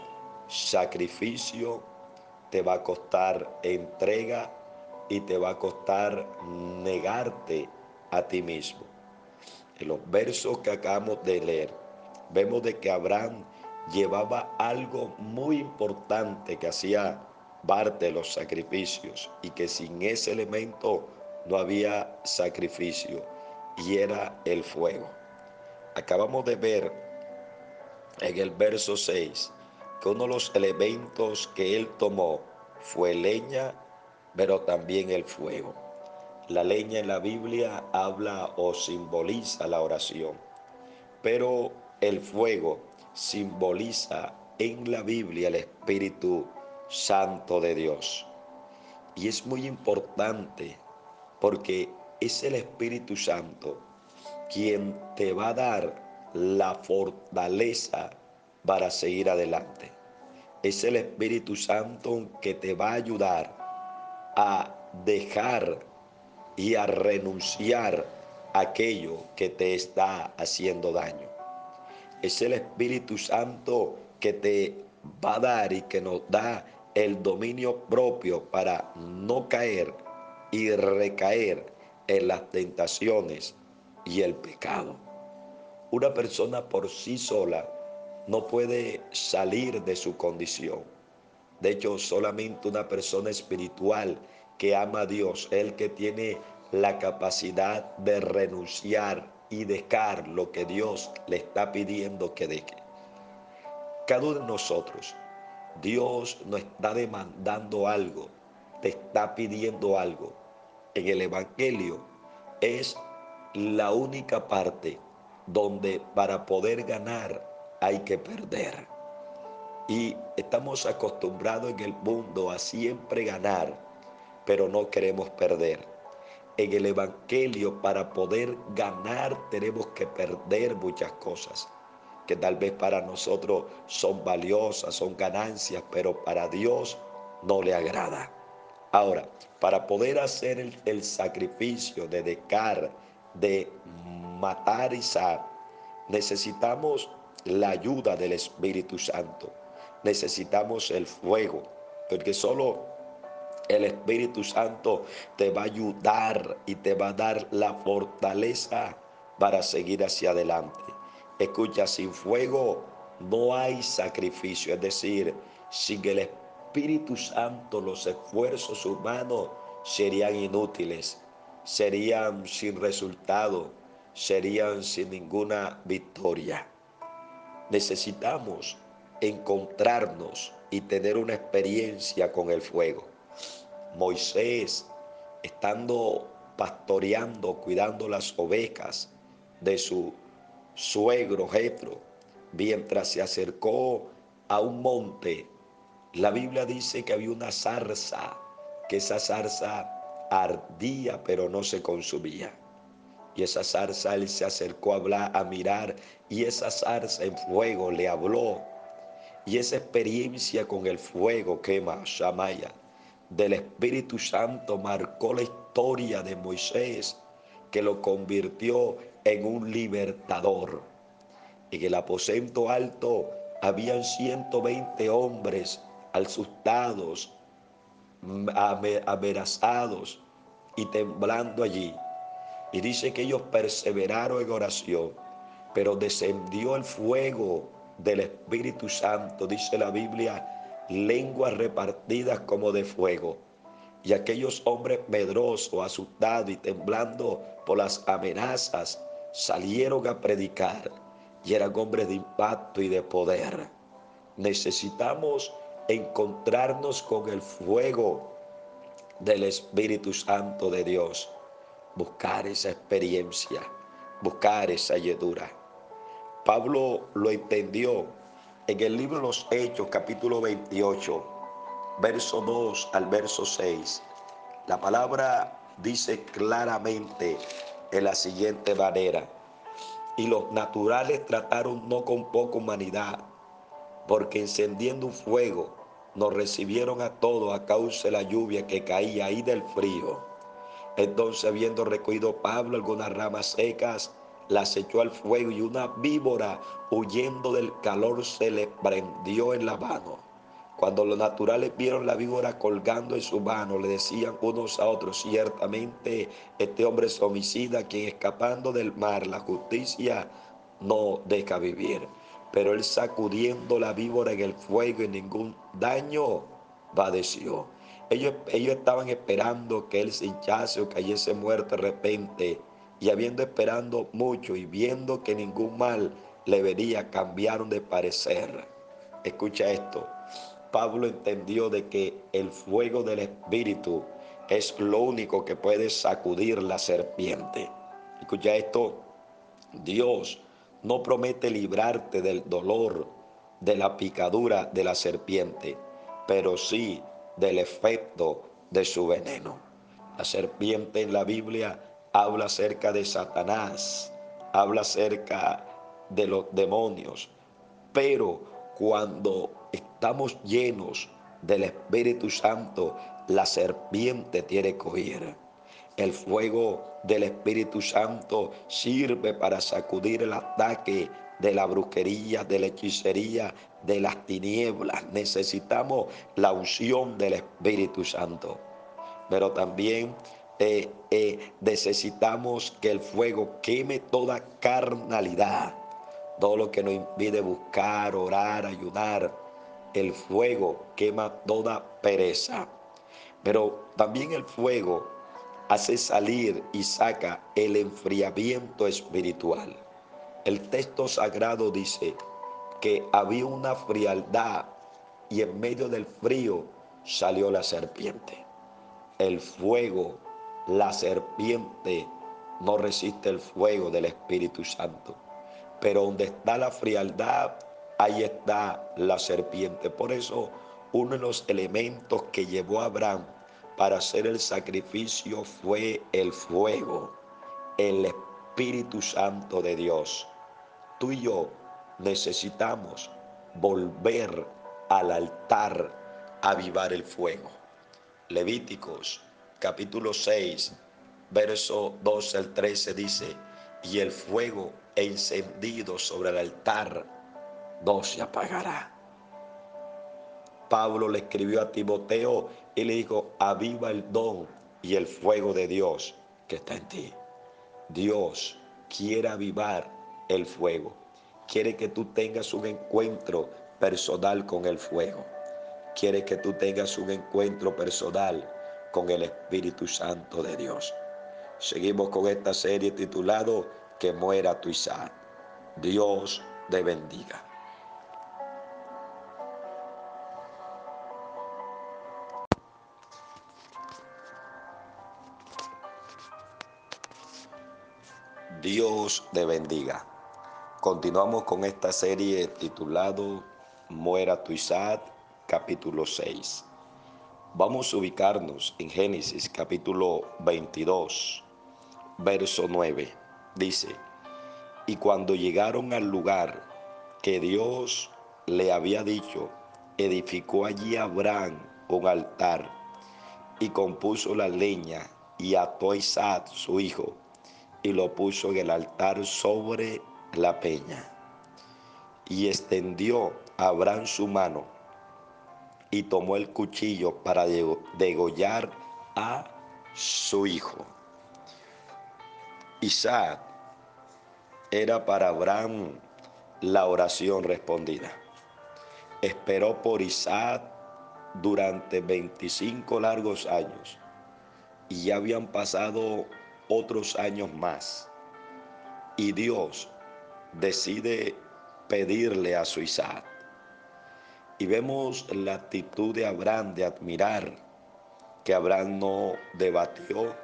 sacrificio, te va a costar entrega y te va a costar negarte a ti mismo. En los versos que acabamos de leer, vemos de que Abraham llevaba algo muy importante que hacía parte de los sacrificios y que sin ese elemento no había sacrificio y era el fuego. Acabamos de ver en el verso 6 que uno de los elementos que él tomó fue leña, pero también el fuego. La leña en la Biblia habla o simboliza la oración, pero el fuego simboliza en la Biblia el Espíritu Santo de Dios. Y es muy importante porque es el Espíritu Santo quien te va a dar la fortaleza para seguir adelante. Es el Espíritu Santo que te va a ayudar a dejar y a renunciar a aquello que te está haciendo daño. Es el Espíritu Santo que te va a dar y que nos da el dominio propio para no caer y recaer en las tentaciones y el pecado. Una persona por sí sola no puede salir de su condición. De hecho, solamente una persona espiritual que ama a Dios, el que tiene la capacidad de renunciar y dejar lo que Dios le está pidiendo que deje. Cada uno de nosotros, Dios nos está demandando algo, te está pidiendo algo. En el Evangelio es la única parte donde para poder ganar hay que perder. Y estamos acostumbrados en el mundo a siempre ganar pero no queremos perder. En el Evangelio para poder ganar tenemos que perder muchas cosas que tal vez para nosotros son valiosas, son ganancias, pero para Dios no le agrada. Ahora, para poder hacer el, sacrificio de decar, de matar y necesitamos la ayuda del Espíritu Santo. Necesitamos el fuego, porque solo el Espíritu Santo te va a ayudar y te va a dar la fortaleza para seguir hacia adelante. Escucha, sin fuego no hay sacrificio, es decir, sin el Espíritu Santo los esfuerzos humanos serían inútiles, serían sin resultado, serían sin ninguna victoria. Necesitamos encontrarnos y tener una experiencia con el fuego. Moisés, estando pastoreando, cuidando las ovejas de su suegro Jetro, mientras se acercó a un monte, la Biblia dice que había una zarza, que esa zarza ardía pero no se consumía. Y esa zarza él se acercó a hablar, a mirar, y esa zarza en fuego le habló. Y esa experiencia con el fuego quema, Shamaya, del Espíritu Santo marcó la historia de Moisés, que lo convirtió en un libertador. En el aposento alto habían 120 hombres asustados, amenazados y temblando allí. Y dice que ellos perseveraron en oración, pero descendió el fuego del Espíritu Santo, dice la Biblia, lenguas repartidas como de fuego. Y aquellos hombres medrosos, asustados y temblando por las amenazas, salieron a predicar y eran hombres de impacto y de poder. Necesitamos encontrarnos con el fuego del Espíritu Santo de Dios, buscar esa experiencia, buscar esa lledura. Pablo lo entendió en el libro de los Hechos, capítulo 28, verso 2 al verso 6, la palabra dice claramente en la siguiente manera, y los naturales trataron no con poca humanidad, porque encendiendo un fuego nos recibieron a todos a causa de la lluvia que caía ahí del frío. Entonces, habiendo recogido Pablo algunas ramas secas, las echó al fuego y una víbora huyendo del calor se le prendió en la mano. Cuando los naturales vieron la víbora colgando en su mano, le decían unos a otros, ciertamente este hombre es homicida, quien escapando del mar, la justicia no deja vivir. pero él sacudiendo la víbora en el fuego y ningún daño padeció. Ellos, ellos estaban esperando que él se hinchase o cayese muerto de repente. Y habiendo esperando mucho y viendo que ningún mal le vería, cambiaron de parecer. Escucha esto. Pablo entendió de que el fuego del Espíritu es lo único que puede sacudir la serpiente. Escucha esto. Dios no promete librarte del dolor, de la picadura de la serpiente, pero sí del efecto de su veneno. La serpiente en la Biblia habla acerca de Satanás, habla acerca de los demonios, pero cuando estamos llenos del Espíritu Santo, la serpiente tiene que huir. El fuego del Espíritu Santo sirve para sacudir el ataque de la brujería, de la hechicería, de las tinieblas. Necesitamos la unción del Espíritu Santo. Pero también eh, eh, necesitamos que el fuego queme toda carnalidad, todo lo que nos impide buscar, orar, ayudar. El fuego quema toda pereza. Pero también el fuego hace salir y saca el enfriamiento espiritual. El texto sagrado dice que había una frialdad y en medio del frío salió la serpiente. El fuego, la serpiente no resiste el fuego del Espíritu Santo. Pero donde está la frialdad, ahí está la serpiente. Por eso uno de los elementos que llevó a Abraham para hacer el sacrificio fue el fuego, el Espíritu Santo de Dios. Tú y yo necesitamos volver al altar a avivar el fuego. Levíticos capítulo 6, verso 12 al 13 dice, y el fuego encendido sobre el altar no se apagará. Pablo le escribió a Timoteo y le dijo, aviva el don y el fuego de Dios que está en ti. Dios quiere avivar el fuego. Quiere que tú tengas un encuentro personal con el fuego. Quiere que tú tengas un encuentro personal con el Espíritu Santo de Dios. Seguimos con esta serie titulado Que muera tu Isaac. Dios te bendiga. Dios te bendiga. Continuamos con esta serie titulado Muera tu Isaac, capítulo 6. Vamos a ubicarnos en Génesis capítulo 22, verso 9. Dice, y cuando llegaron al lugar que Dios le había dicho, edificó allí Abraham un altar y compuso la leña y ató a Isaac su hijo y lo puso en el altar sobre la peña. Y extendió Abraham su mano y tomó el cuchillo para degollar a su hijo. Isaac era para Abraham la oración respondida. Esperó por Isaac durante 25 largos años y ya habían pasado otros años más. Y Dios decide pedirle a su Isaac. Y vemos la actitud de Abraham de admirar que Abraham no debatió,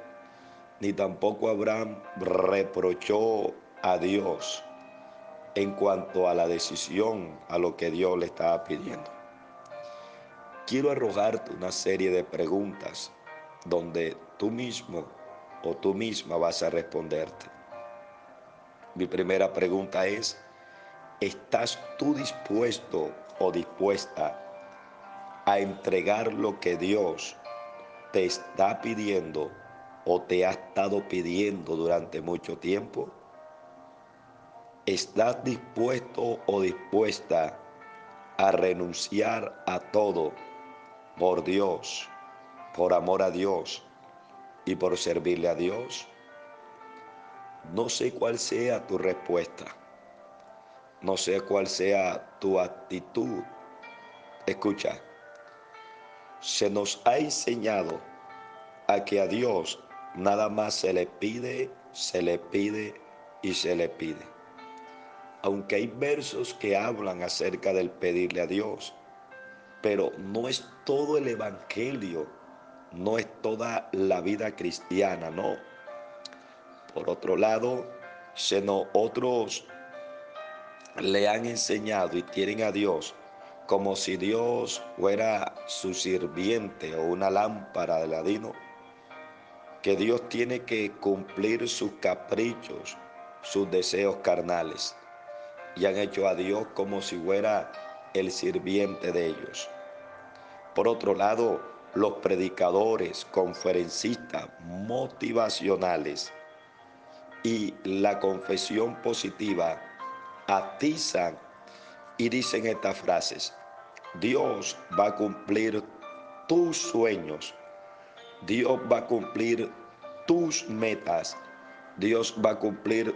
ni tampoco Abraham reprochó a Dios en cuanto a la decisión, a lo que Dios le estaba pidiendo. Quiero arrojarte una serie de preguntas donde tú mismo o tú misma vas a responderte. Mi primera pregunta es, ¿estás tú dispuesto o dispuesta a entregar lo que Dios te está pidiendo o te ha estado pidiendo durante mucho tiempo? ¿Estás dispuesto o dispuesta a renunciar a todo por Dios, por amor a Dios, y por servirle a Dios? No sé cuál sea tu respuesta, No sé cuál sea tu actitud. Escucha, se nos ha enseñado a que a Dios nada más se le pide, se le pide y se le pide. Aunque hay versos que hablan acerca del pedirle a Dios, pero no es todo el Evangelio, no es toda la vida cristiana, no. Por otro lado, sino otros le han enseñado y tienen a Dios como si Dios fuera su sirviente o una lámpara de ladino, que Dios tiene que cumplir sus caprichos, sus deseos carnales, y han hecho a Dios como si fuera el sirviente de ellos. Por otro lado, los predicadores, conferencistas, motivacionales y la confesión positiva atizan y dicen estas frases. Dios va a cumplir tus sueños. Dios va a cumplir tus metas. Dios va a cumplir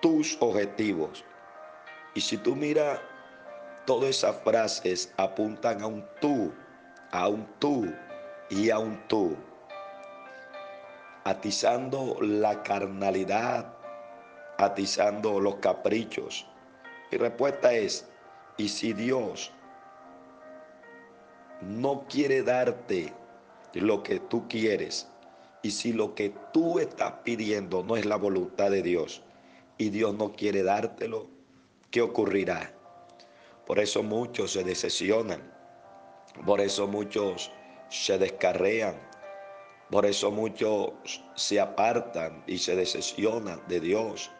tus objetivos. Y si tú miras, todas esas frases apuntan a un tú, a un tú y a un tú. Atizando la carnalidad, atizando los caprichos. Mi respuesta es, ¿y si Dios no quiere darte lo que tú quieres, y si lo que tú estás pidiendo no es la voluntad de Dios, y Dios no quiere dártelo, ¿qué ocurrirá? Por eso muchos se decepcionan, por eso muchos se descarrean, por eso muchos se apartan y se decepcionan de Dios,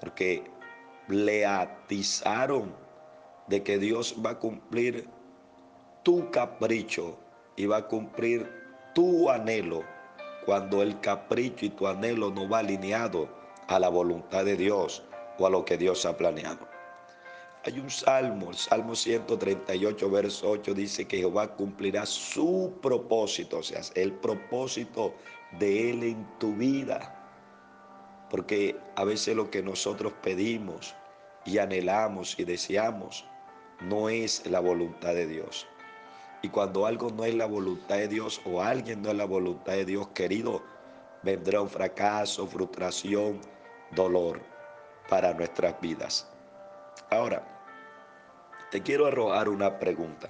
porque le atizaron de que Dios va a cumplir tu capricho y va a cumplir tu anhelo cuando el capricho y tu anhelo no va alineado a la voluntad de Dios o a lo que Dios ha planeado. Hay un salmo, el Salmo 138, verso 8, dice que Jehová cumplirá su propósito, o sea, el propósito de Él en tu vida. Porque a veces lo que nosotros pedimos y anhelamos y deseamos no es la voluntad de Dios. Y cuando algo no es la voluntad de Dios o alguien no es la voluntad de Dios, querido, vendrá un fracaso, frustración, dolor para nuestras vidas. Ahora, te quiero arrojar una pregunta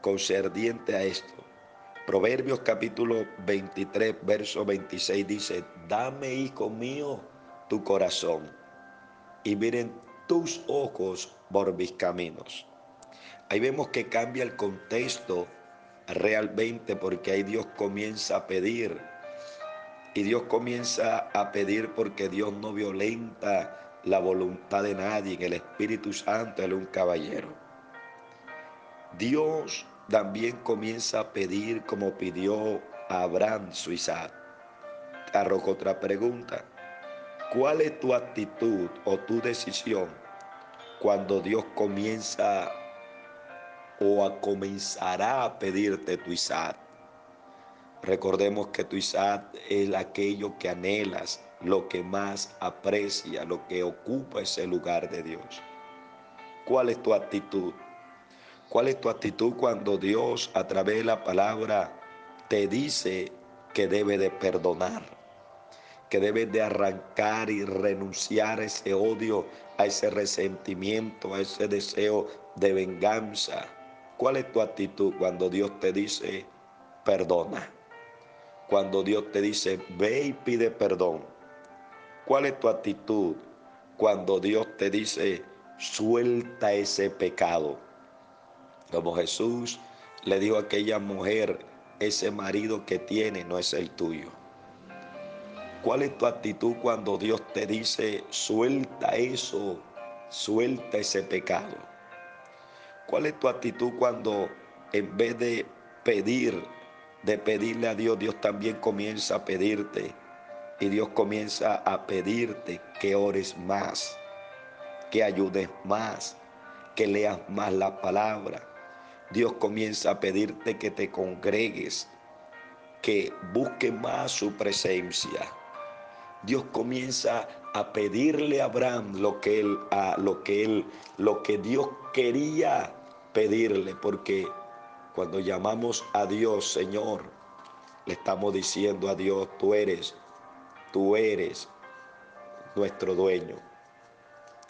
concerniente a esto. Proverbios capítulo 23, verso 26 dice, dame, hijo mío, tu corazón y miren tus ojos por mis caminos. Ahí vemos que cambia el contexto realmente porque ahí Dios comienza a pedir. Y Dios comienza a pedir porque Dios no violenta la voluntad de nadie. El Espíritu Santo es un caballero. Dios también comienza a pedir como pidió a Abraham su Isaac. Arrojo otra pregunta. ¿Cuál es tu actitud o tu decisión cuando Dios comienza o a comenzará a pedirte tu Isaac. Recordemos que tu Isaac es aquello que anhelas, lo que más aprecia, lo que ocupa ese lugar de Dios. ¿Cuál es tu actitud? ¿Cuál es tu actitud cuando Dios a través de la palabra te dice que debe de perdonar? Que debes de arrancar y renunciar a ese odio, a ese resentimiento, a ese deseo de venganza, ¿Cuál es tu actitud cuando Dios te dice perdona? Cuando Dios te dice ve y pide perdón. ¿Cuál es tu actitud cuando Dios te dice suelta ese pecado? Como Jesús le dijo a aquella mujer, ese marido que tiene no es el tuyo. ¿Cuál es tu actitud cuando Dios te dice suelta eso, suelta ese pecado? ¿Cuál es tu actitud cuando en vez de pedir, de pedirle a Dios, Dios también comienza a pedirte? Y Dios comienza a pedirte que ores más, que ayudes más, que leas más la palabra. Dios comienza a pedirte que te congregues, que busques más su presencia. Dios comienza a pedirle a Abraham lo que él, a lo que él, lo que Dios quería pedirle, porque cuando llamamos a Dios Señor, le estamos diciendo a Dios, tú eres, tú eres nuestro dueño.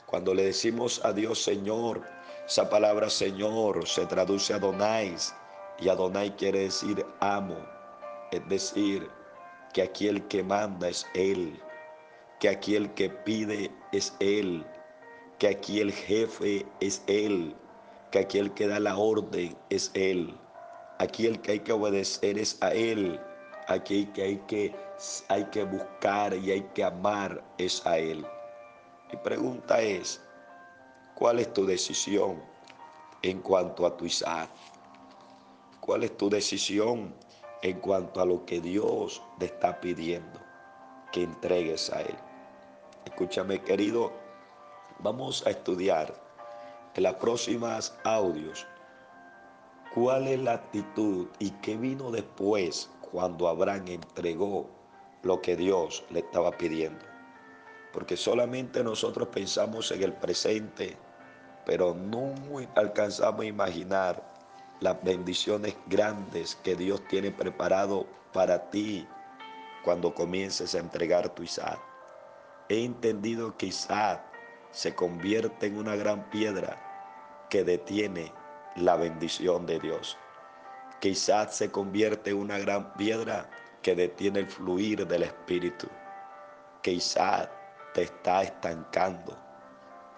Cuando le decimos a Dios Señor, esa palabra Señor se traduce a Donais y Adonai quiere decir amo, es decir, que aquí el que manda es Él, que aquí el que pide es Él, que aquí el jefe es Él, que aquí el que da la orden es Él, aquí el que hay que obedecer es a Él, aquí el que hay que, hay que buscar y hay que amar es a Él. Mi pregunta es, ¿cuál es tu decisión en cuanto a tu Isaac? ¿Cuál es tu decisión en cuanto a lo que Dios te está pidiendo que entregues a Él? Escúchame querido, vamos a estudiar en las próximas audios cuál es la actitud y qué vino después cuando Abraham entregó lo que Dios le estaba pidiendo. Porque solamente nosotros pensamos en el presente, pero no alcanzamos a imaginar las bendiciones grandes que Dios tiene preparado para ti cuando comiences a entregar tu Isaac. He entendido que Isaac se convierte en una gran piedra que detiene la bendición de Dios. Que se convierte en una gran piedra que detiene el fluir del Espíritu. Isaac te está estancando.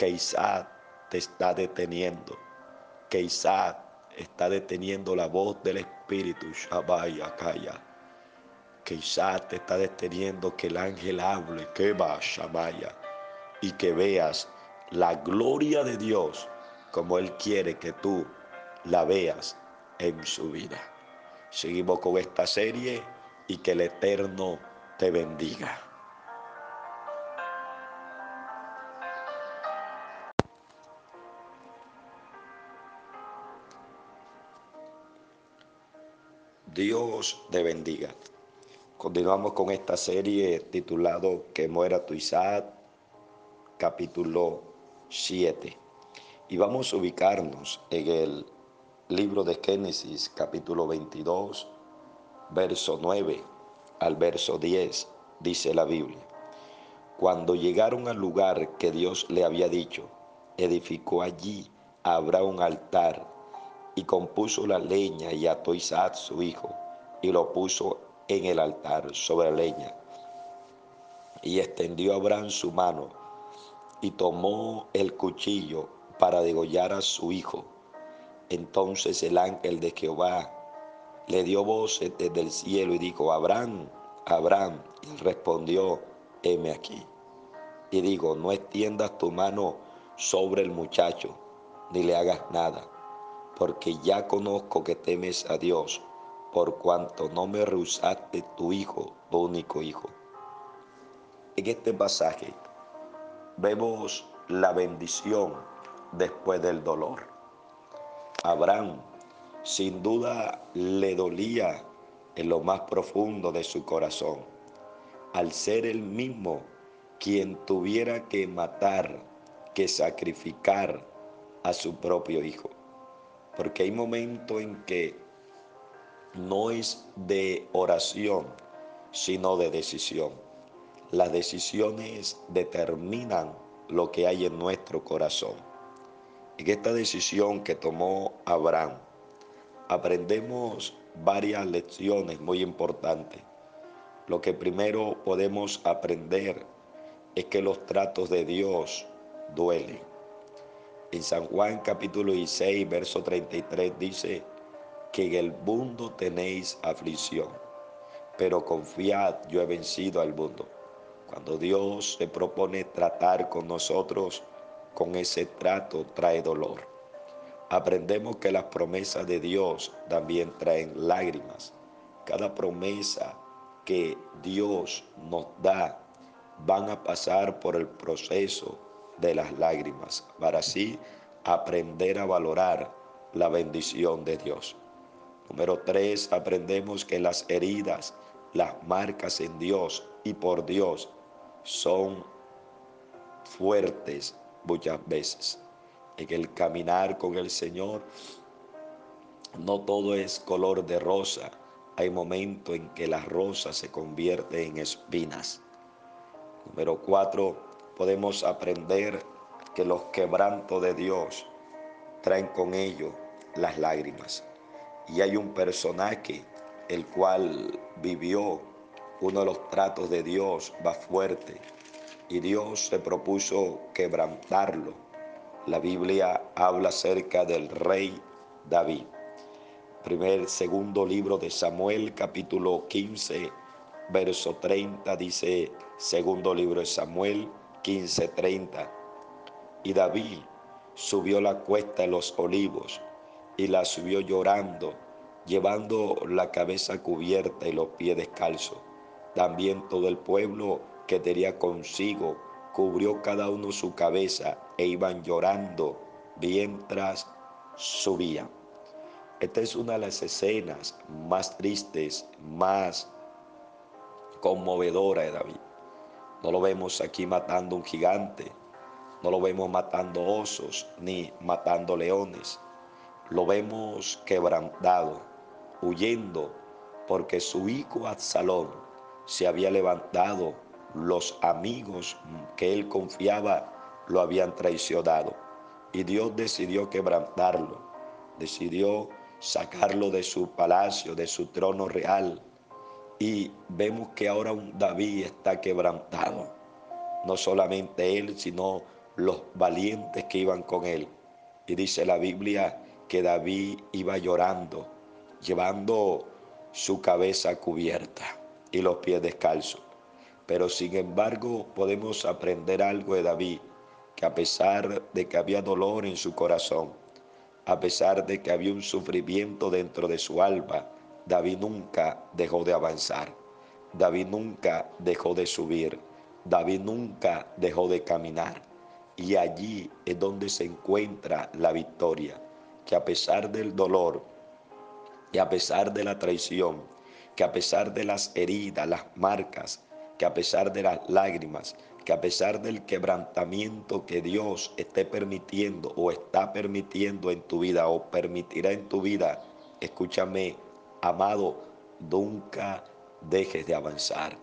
Isaac te está deteniendo. Isaac está deteniendo la voz del Espíritu. Shabaya, Kaya. Isaac te está deteniendo que el ángel hable. Que va, Shamaya. Y que veas la gloria de Dios como Él quiere que tú la veas en su vida. Seguimos con esta serie y que el Eterno te bendiga. Dios te bendiga. Continuamos con esta serie titulado Que muera tu Isaac, capítulo 7. Y vamos a ubicarnos en el libro de Génesis, capítulo 22, verso 9 al verso 10, dice la Biblia. Cuando llegaron al lugar que Dios le había dicho, edificó allí Abraham un altar y compuso la leña y ató Isaac su hijo y lo puso en el altar sobre la leña. Y extendió Abraham su mano y tomó el cuchillo para degollar a su hijo. Entonces el ángel de Jehová le dio voces desde el cielo y dijo, Abraham, Abraham, y respondió, heme aquí. Y digo, no extiendas tu mano sobre el muchacho, ni le hagas nada porque ya conozco que temes a Dios, por cuanto no me rehusaste tu hijo, tu único hijo. En este pasaje vemos la bendición después del dolor. Abraham sin duda le dolía en lo más profundo de su corazón, al ser él mismo quien tuviera que matar, que sacrificar a su propio hijo porque hay momentos en que no es de oración, sino de decisión. Las decisiones determinan lo que hay en nuestro corazón. En esta decisión que tomó Abraham, aprendemos varias lecciones muy importantes. Lo que primero podemos aprender es que los tratos de Dios duelen en San Juan capítulo 16, verso 33 dice que en el mundo tenéis aflicción, pero confiad, yo he vencido al mundo. Cuando Dios se propone tratar con nosotros, con ese trato trae dolor. Aprendemos que las promesas de Dios también traen lágrimas. Cada promesa que Dios nos da van a pasar por el proceso de las lágrimas, para así aprender a valorar la bendición de Dios. Número tres, aprendemos que las heridas, las marcas en Dios y por Dios son fuertes muchas veces. En el caminar con el Señor, no todo es color de rosa. Hay momentos en que la rosa se convierte en espinas. Número cuatro, podemos aprender que los quebrantos de Dios traen con ellos las lágrimas. Y hay un personaje el cual vivió uno de los tratos de Dios más fuerte y Dios se propuso quebrantarlo. La Biblia habla acerca del rey David. Primer, segundo libro de Samuel, capítulo 15, verso 30, dice, segundo libro de Samuel, 15, 30. Y David subió la cuesta de los olivos y la subió llorando, llevando la cabeza cubierta y los pies descalzos. También todo el pueblo que tenía consigo cubrió cada uno su cabeza e iban llorando mientras subían. Esta es una de las escenas más tristes, más conmovedora de David. No lo vemos aquí matando un gigante, no lo vemos matando osos ni matando leones. Lo vemos quebrantado, huyendo, porque su hijo Absalón se había levantado, los amigos que él confiaba lo habían traicionado. Y Dios decidió quebrantarlo, decidió sacarlo de su palacio, de su trono real. Y vemos que ahora un David está quebrantado. No solamente él, sino los valientes que iban con él. Y dice la Biblia que David iba llorando, llevando su cabeza cubierta y los pies descalzos. Pero sin embargo podemos aprender algo de David, que a pesar de que había dolor en su corazón, a pesar de que había un sufrimiento dentro de su alma, David nunca dejó de avanzar. David nunca dejó de subir. David nunca dejó de caminar. Y allí es donde se encuentra la victoria, que a pesar del dolor, y a pesar de la traición, que a pesar de las heridas, las marcas, que a pesar de las lágrimas, que a pesar del quebrantamiento que Dios esté permitiendo o está permitiendo en tu vida o permitirá en tu vida, escúchame, amado, nunca dejes de avanzar,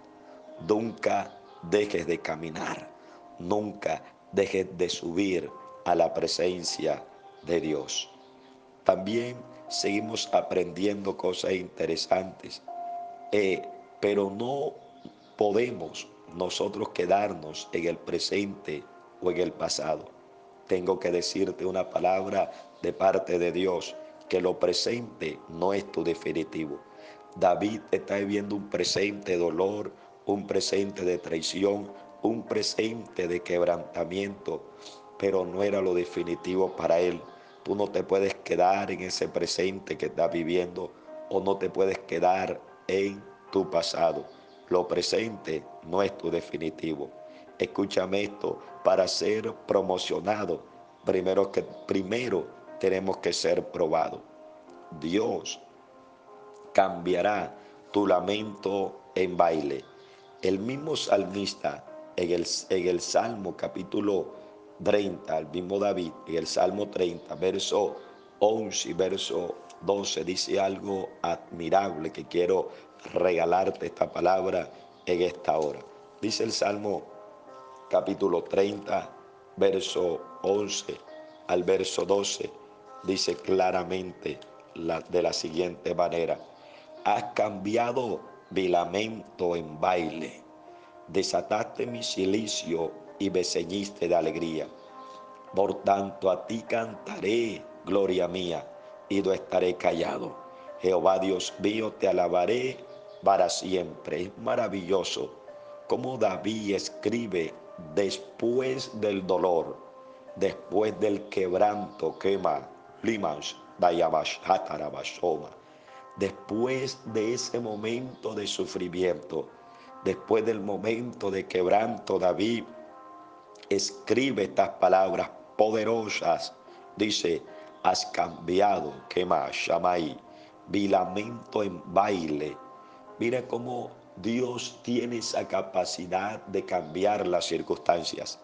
nunca dejes de caminar, nunca dejes de subir a la presencia de Dios. También seguimos aprendiendo cosas interesantes, eh, pero no podemos nosotros quedarnos en el presente o en el pasado. Tengo que decirte una palabra de parte de Dios, que lo presente no es tu definitivo. David está viviendo un presente de dolor, un presente de traición, un presente de quebrantamiento, pero no era lo definitivo para él. Tú no te puedes quedar en ese presente que estás viviendo o no te puedes quedar en tu pasado. Lo presente no es tu definitivo. Escúchame esto, para ser promocionado, primero que primero tenemos que ser probados. Dios cambiará tu lamento en baile. El mismo salmista en el, en el Salmo capítulo 30, el mismo David, en el Salmo 30, verso 11 y verso 12, dice algo admirable que quiero regalarte esta palabra en esta hora. Dice el Salmo capítulo 30, verso 11 al verso 12, dice claramente de la siguiente manera, has cambiado mi lamento en baile, desataste mi silicio y me ceñiste de alegría. Por tanto a ti cantaré, gloria mía, y no estaré callado. Jehová Dios mío, te alabaré para siempre. Es maravilloso como David escribe después del dolor, después del quebranto, quema, limas, después de ese momento de sufrimiento, después del momento de quebranto, David escribe estas palabras poderosas. Dice, has cambiado, quema, Shamay, vi lamento en baile Mira cómo Dios tiene esa capacidad de cambiar las circunstancias.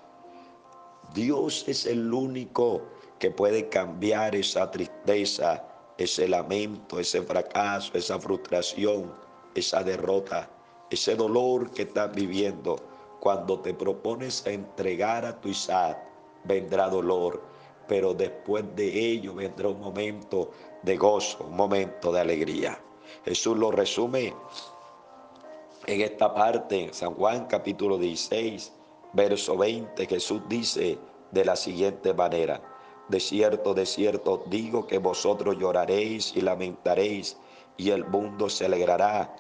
Dios es el único que puede cambiar esa tristeza, ese lamento, ese fracaso, esa frustración, esa derrota, ese dolor que estás viviendo. Cuando te propones entregar a tu Isaac, vendrá dolor, pero después de ello vendrá un momento de gozo, un momento de alegría. Jesús lo resume en esta parte, San Juan capítulo 16, verso 20, Jesús dice de la siguiente manera, de cierto, de cierto, digo que vosotros lloraréis y lamentaréis y el mundo se alegrará,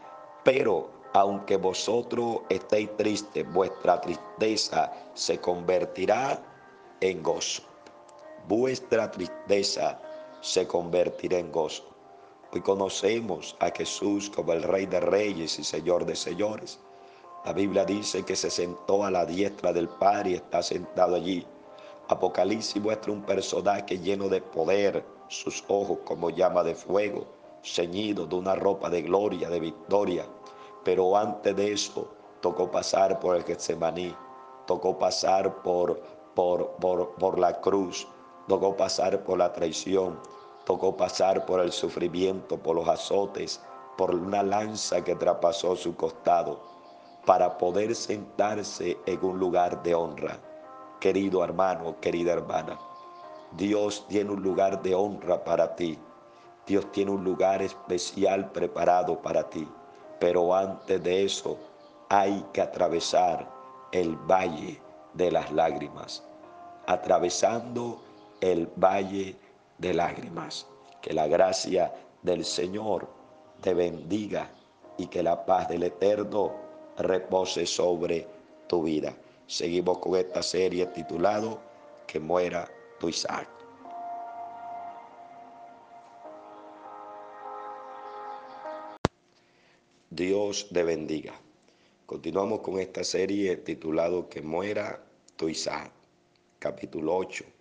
pero aunque vosotros estéis tristes, vuestra tristeza se convertirá en gozo. Vuestra tristeza se convertirá en gozo. Hoy conocemos a Jesús como el Rey de Reyes y Señor de Señores. La Biblia dice que se sentó a la diestra del Padre y está sentado allí. Apocalipsis muestra un personaje lleno de poder, sus ojos como llama de fuego, ceñido de una ropa de gloria, de victoria. Pero antes de eso, tocó pasar por el Getsemaní, tocó pasar por, por, por, por la cruz, tocó pasar por la traición, Tocó pasar por el sufrimiento, por los azotes, por una lanza que traspasó su costado, para poder sentarse en un lugar de honra. Querido hermano, querida hermana, Dios tiene un lugar de honra para ti. Dios tiene un lugar especial preparado para ti. Pero antes de eso hay que atravesar el valle de las lágrimas. Atravesando el valle de lágrimas. Que la gracia del Señor te bendiga y que la paz del Eterno repose sobre tu vida. Seguimos con esta serie titulado Que muera tu Isaac. Dios te bendiga. Continuamos con esta serie titulado Que muera tu Isaac, capítulo 8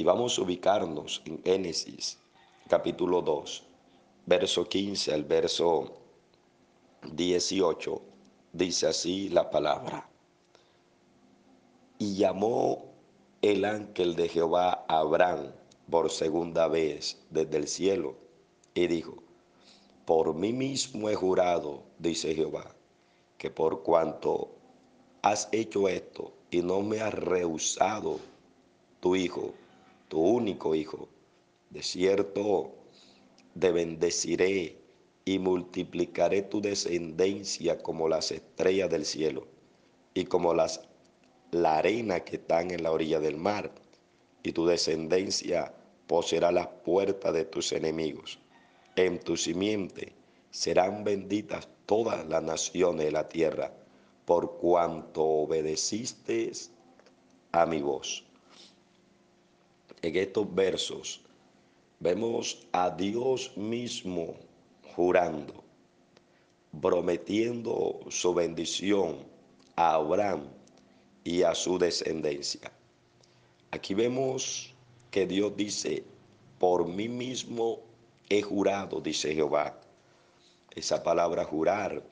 y vamos a ubicarnos en Génesis capítulo 2, verso 15 al verso 18. Dice así la palabra. Y llamó el ángel de Jehová a Abraham por segunda vez desde el cielo y dijo, por mí mismo he jurado, dice Jehová, que por cuanto has hecho esto y no me has rehusado tu hijo, tu único hijo. De cierto, te bendeciré y multiplicaré tu descendencia como las estrellas del cielo y como las, la arena que están en la orilla del mar, y tu descendencia poseerá las puertas de tus enemigos. En tu simiente serán benditas todas las naciones de la tierra, por cuanto obedeciste a mi voz en estos versos vemos a Dios mismo jurando, prometiendo su bendición a Abraham y a su descendencia. Aquí vemos que Dios dice, por mí mismo he jurado, dice Jehová. Esa palabra jurar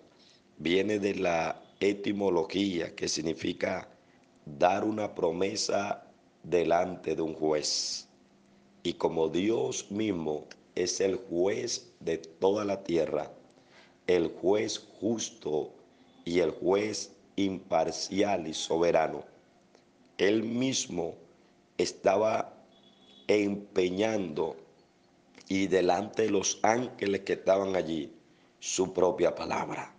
viene de la etimología que significa dar una promesa delante de un juez. Y como Dios mismo es el juez de toda la tierra, el juez justo y el juez imparcial y soberano, él mismo estaba empeñando y delante de los ángeles que estaban allí su propia palabra.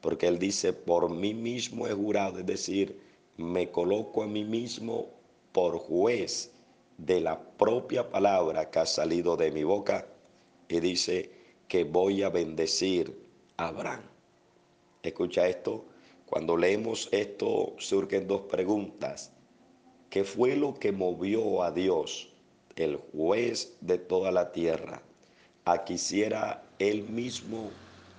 Porque él dice, por mí mismo he jurado, es decir, me coloco a mí mismo por juez de la propia palabra que ha salido de mi boca y dice que voy a bendecir a Abraham. Escucha esto, cuando leemos esto surgen dos preguntas. ¿Qué fue lo que movió a Dios, el juez de toda la tierra, a que hiciera él mismo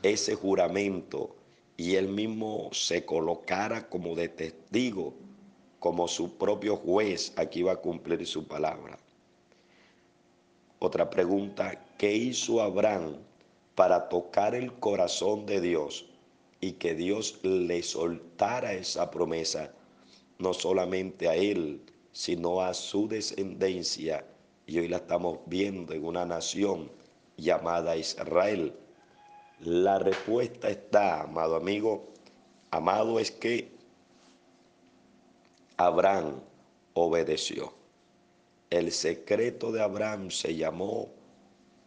ese juramento y él mismo se colocara como de testigo como su propio juez aquí va a cumplir su palabra. Otra pregunta, ¿qué hizo Abraham para tocar el corazón de Dios y que Dios le soltara esa promesa, no solamente a él, sino a su descendencia. Y hoy la estamos viendo en una nación llamada Israel. La respuesta está, amado amigo, amado es que Abraham obedeció. El secreto de Abraham se llamó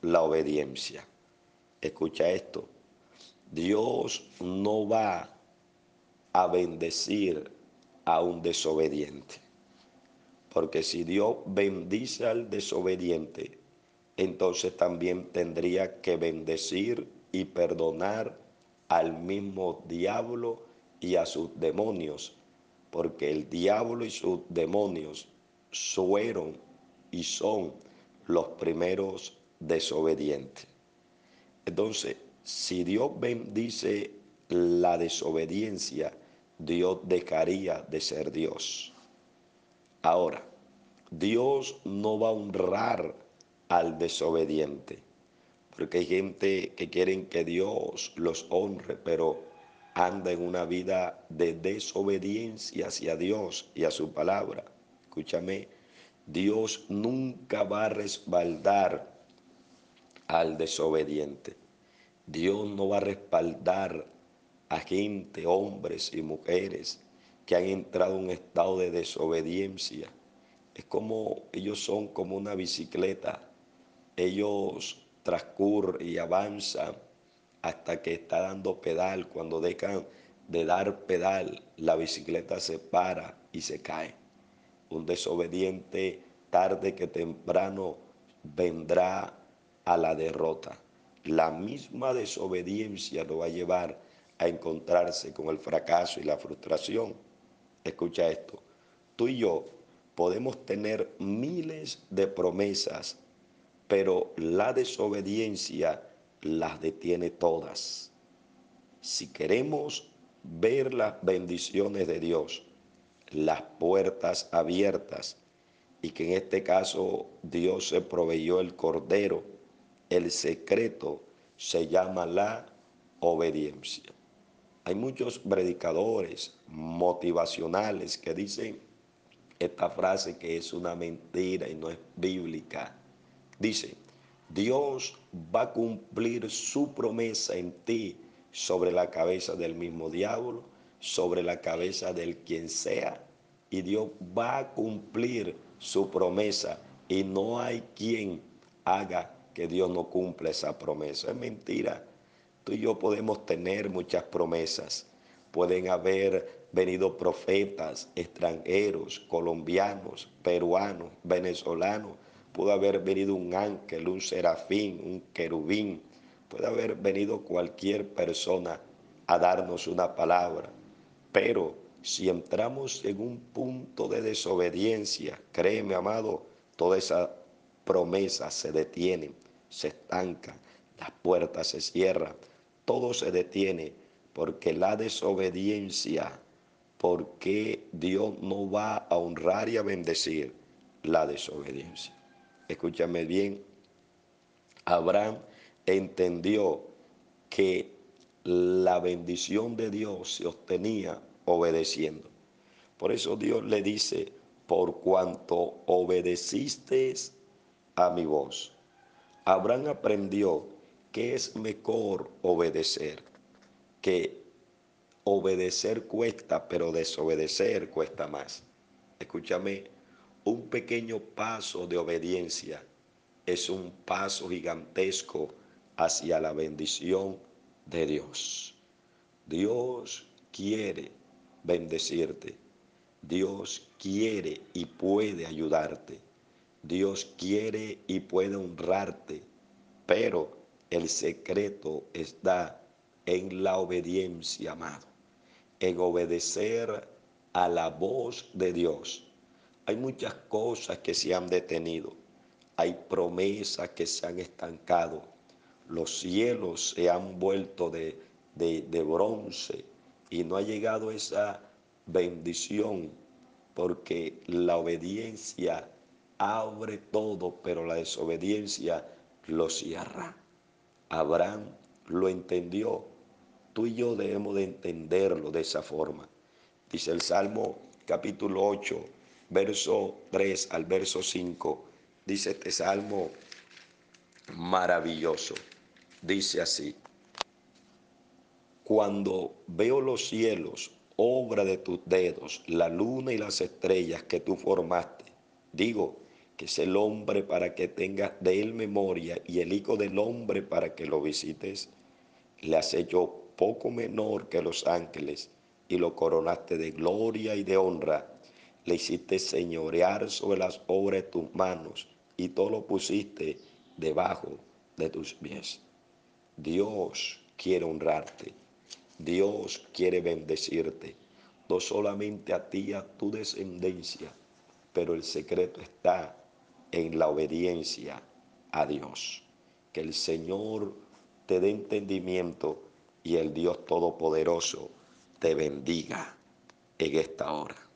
la obediencia. Escucha esto. Dios no va a bendecir a un desobediente. Porque si Dios bendice al desobediente, entonces también tendría que bendecir y perdonar al mismo diablo y a sus demonios, porque el diablo y sus demonios fueron y son los primeros desobedientes. Entonces, si Dios bendice la desobediencia, Dios dejaría de ser Dios. Ahora, Dios no va a honrar al desobediente, porque hay gente que quieren que Dios los honre, pero anda en una vida de desobediencia hacia Dios y a su palabra. Escúchame, Dios nunca va a respaldar al desobediente. Dios no va a respaldar a gente, hombres y mujeres que han entrado en un estado de desobediencia. Es como ellos son como una bicicleta. Ellos transcurren y avanzan hasta que está dando pedal. Cuando dejan de dar pedal, la bicicleta se para y se cae. Un desobediente tarde que temprano vendrá a la derrota. La misma desobediencia lo va a llevar a encontrarse con el fracaso y la frustración. Escucha esto, tú y yo podemos tener miles de promesas, pero la desobediencia las detiene todas. Si queremos ver las bendiciones de Dios, las puertas abiertas, y que en este caso Dios se proveyó el cordero, el secreto se llama la obediencia. Hay muchos predicadores motivacionales que dicen esta frase que es una mentira y no es bíblica. Dice, Dios va a cumplir su promesa en ti sobre la cabeza del mismo diablo, sobre la cabeza del quien sea, y Dios va a cumplir su promesa y no hay quien haga que Dios no cumpla esa promesa. Es mentira. Tú y yo podemos tener muchas promesas. Pueden haber venido profetas extranjeros, colombianos, peruanos, venezolanos. Pudo haber venido un ángel, un serafín, un querubín. Puede haber venido cualquier persona a darnos una palabra. Pero si entramos en un punto de desobediencia, créeme, amado, toda esa promesa se detiene, se estanca, las puertas se cierran todo se detiene porque la desobediencia, porque Dios no va a honrar y a bendecir la desobediencia. Escúchame bien, Abraham entendió que la bendición de Dios se obtenía obedeciendo. Por eso Dios le dice, por cuanto obedeciste a mi voz. Abraham aprendió que es mejor obedecer, que obedecer cuesta, pero desobedecer cuesta más. Escúchame, un pequeño paso de obediencia es un paso gigantesco hacia la bendición de Dios. Dios quiere bendecirte. Dios quiere y puede ayudarte. Dios quiere y puede honrarte. Pero el secreto está en la obediencia, amado, en obedecer a la voz de Dios. Hay muchas cosas que se han detenido, hay promesas que se han estancado, los cielos se han vuelto de, de bronce y no ha llegado esa bendición porque la obediencia abre todo, pero la desobediencia lo cierra. Abraham lo entendió. Tú y yo debemos de entenderlo de esa forma. Dice el Salmo capítulo 8, verso 3 al verso 5, dice este salmo maravilloso. Dice así, cuando veo los cielos, obra de tus dedos, la luna y las estrellas que tú formaste, digo que es el hombre para que tengas de él memoria y el hijo del hombre para que lo visites. Le has hecho poco menor que los ángeles y lo coronaste de gloria y de honra. Le hiciste señorear sobre las obras de tus manos y todo lo pusiste debajo de tus pies. Dios quiere honrarte. Dios quiere bendecirte. No solamente a ti, a tu descendencia, pero el secreto está en la obediencia a Dios. Que el Señor te dé entendimiento y el Dios Todopoderoso te bendiga en esta hora.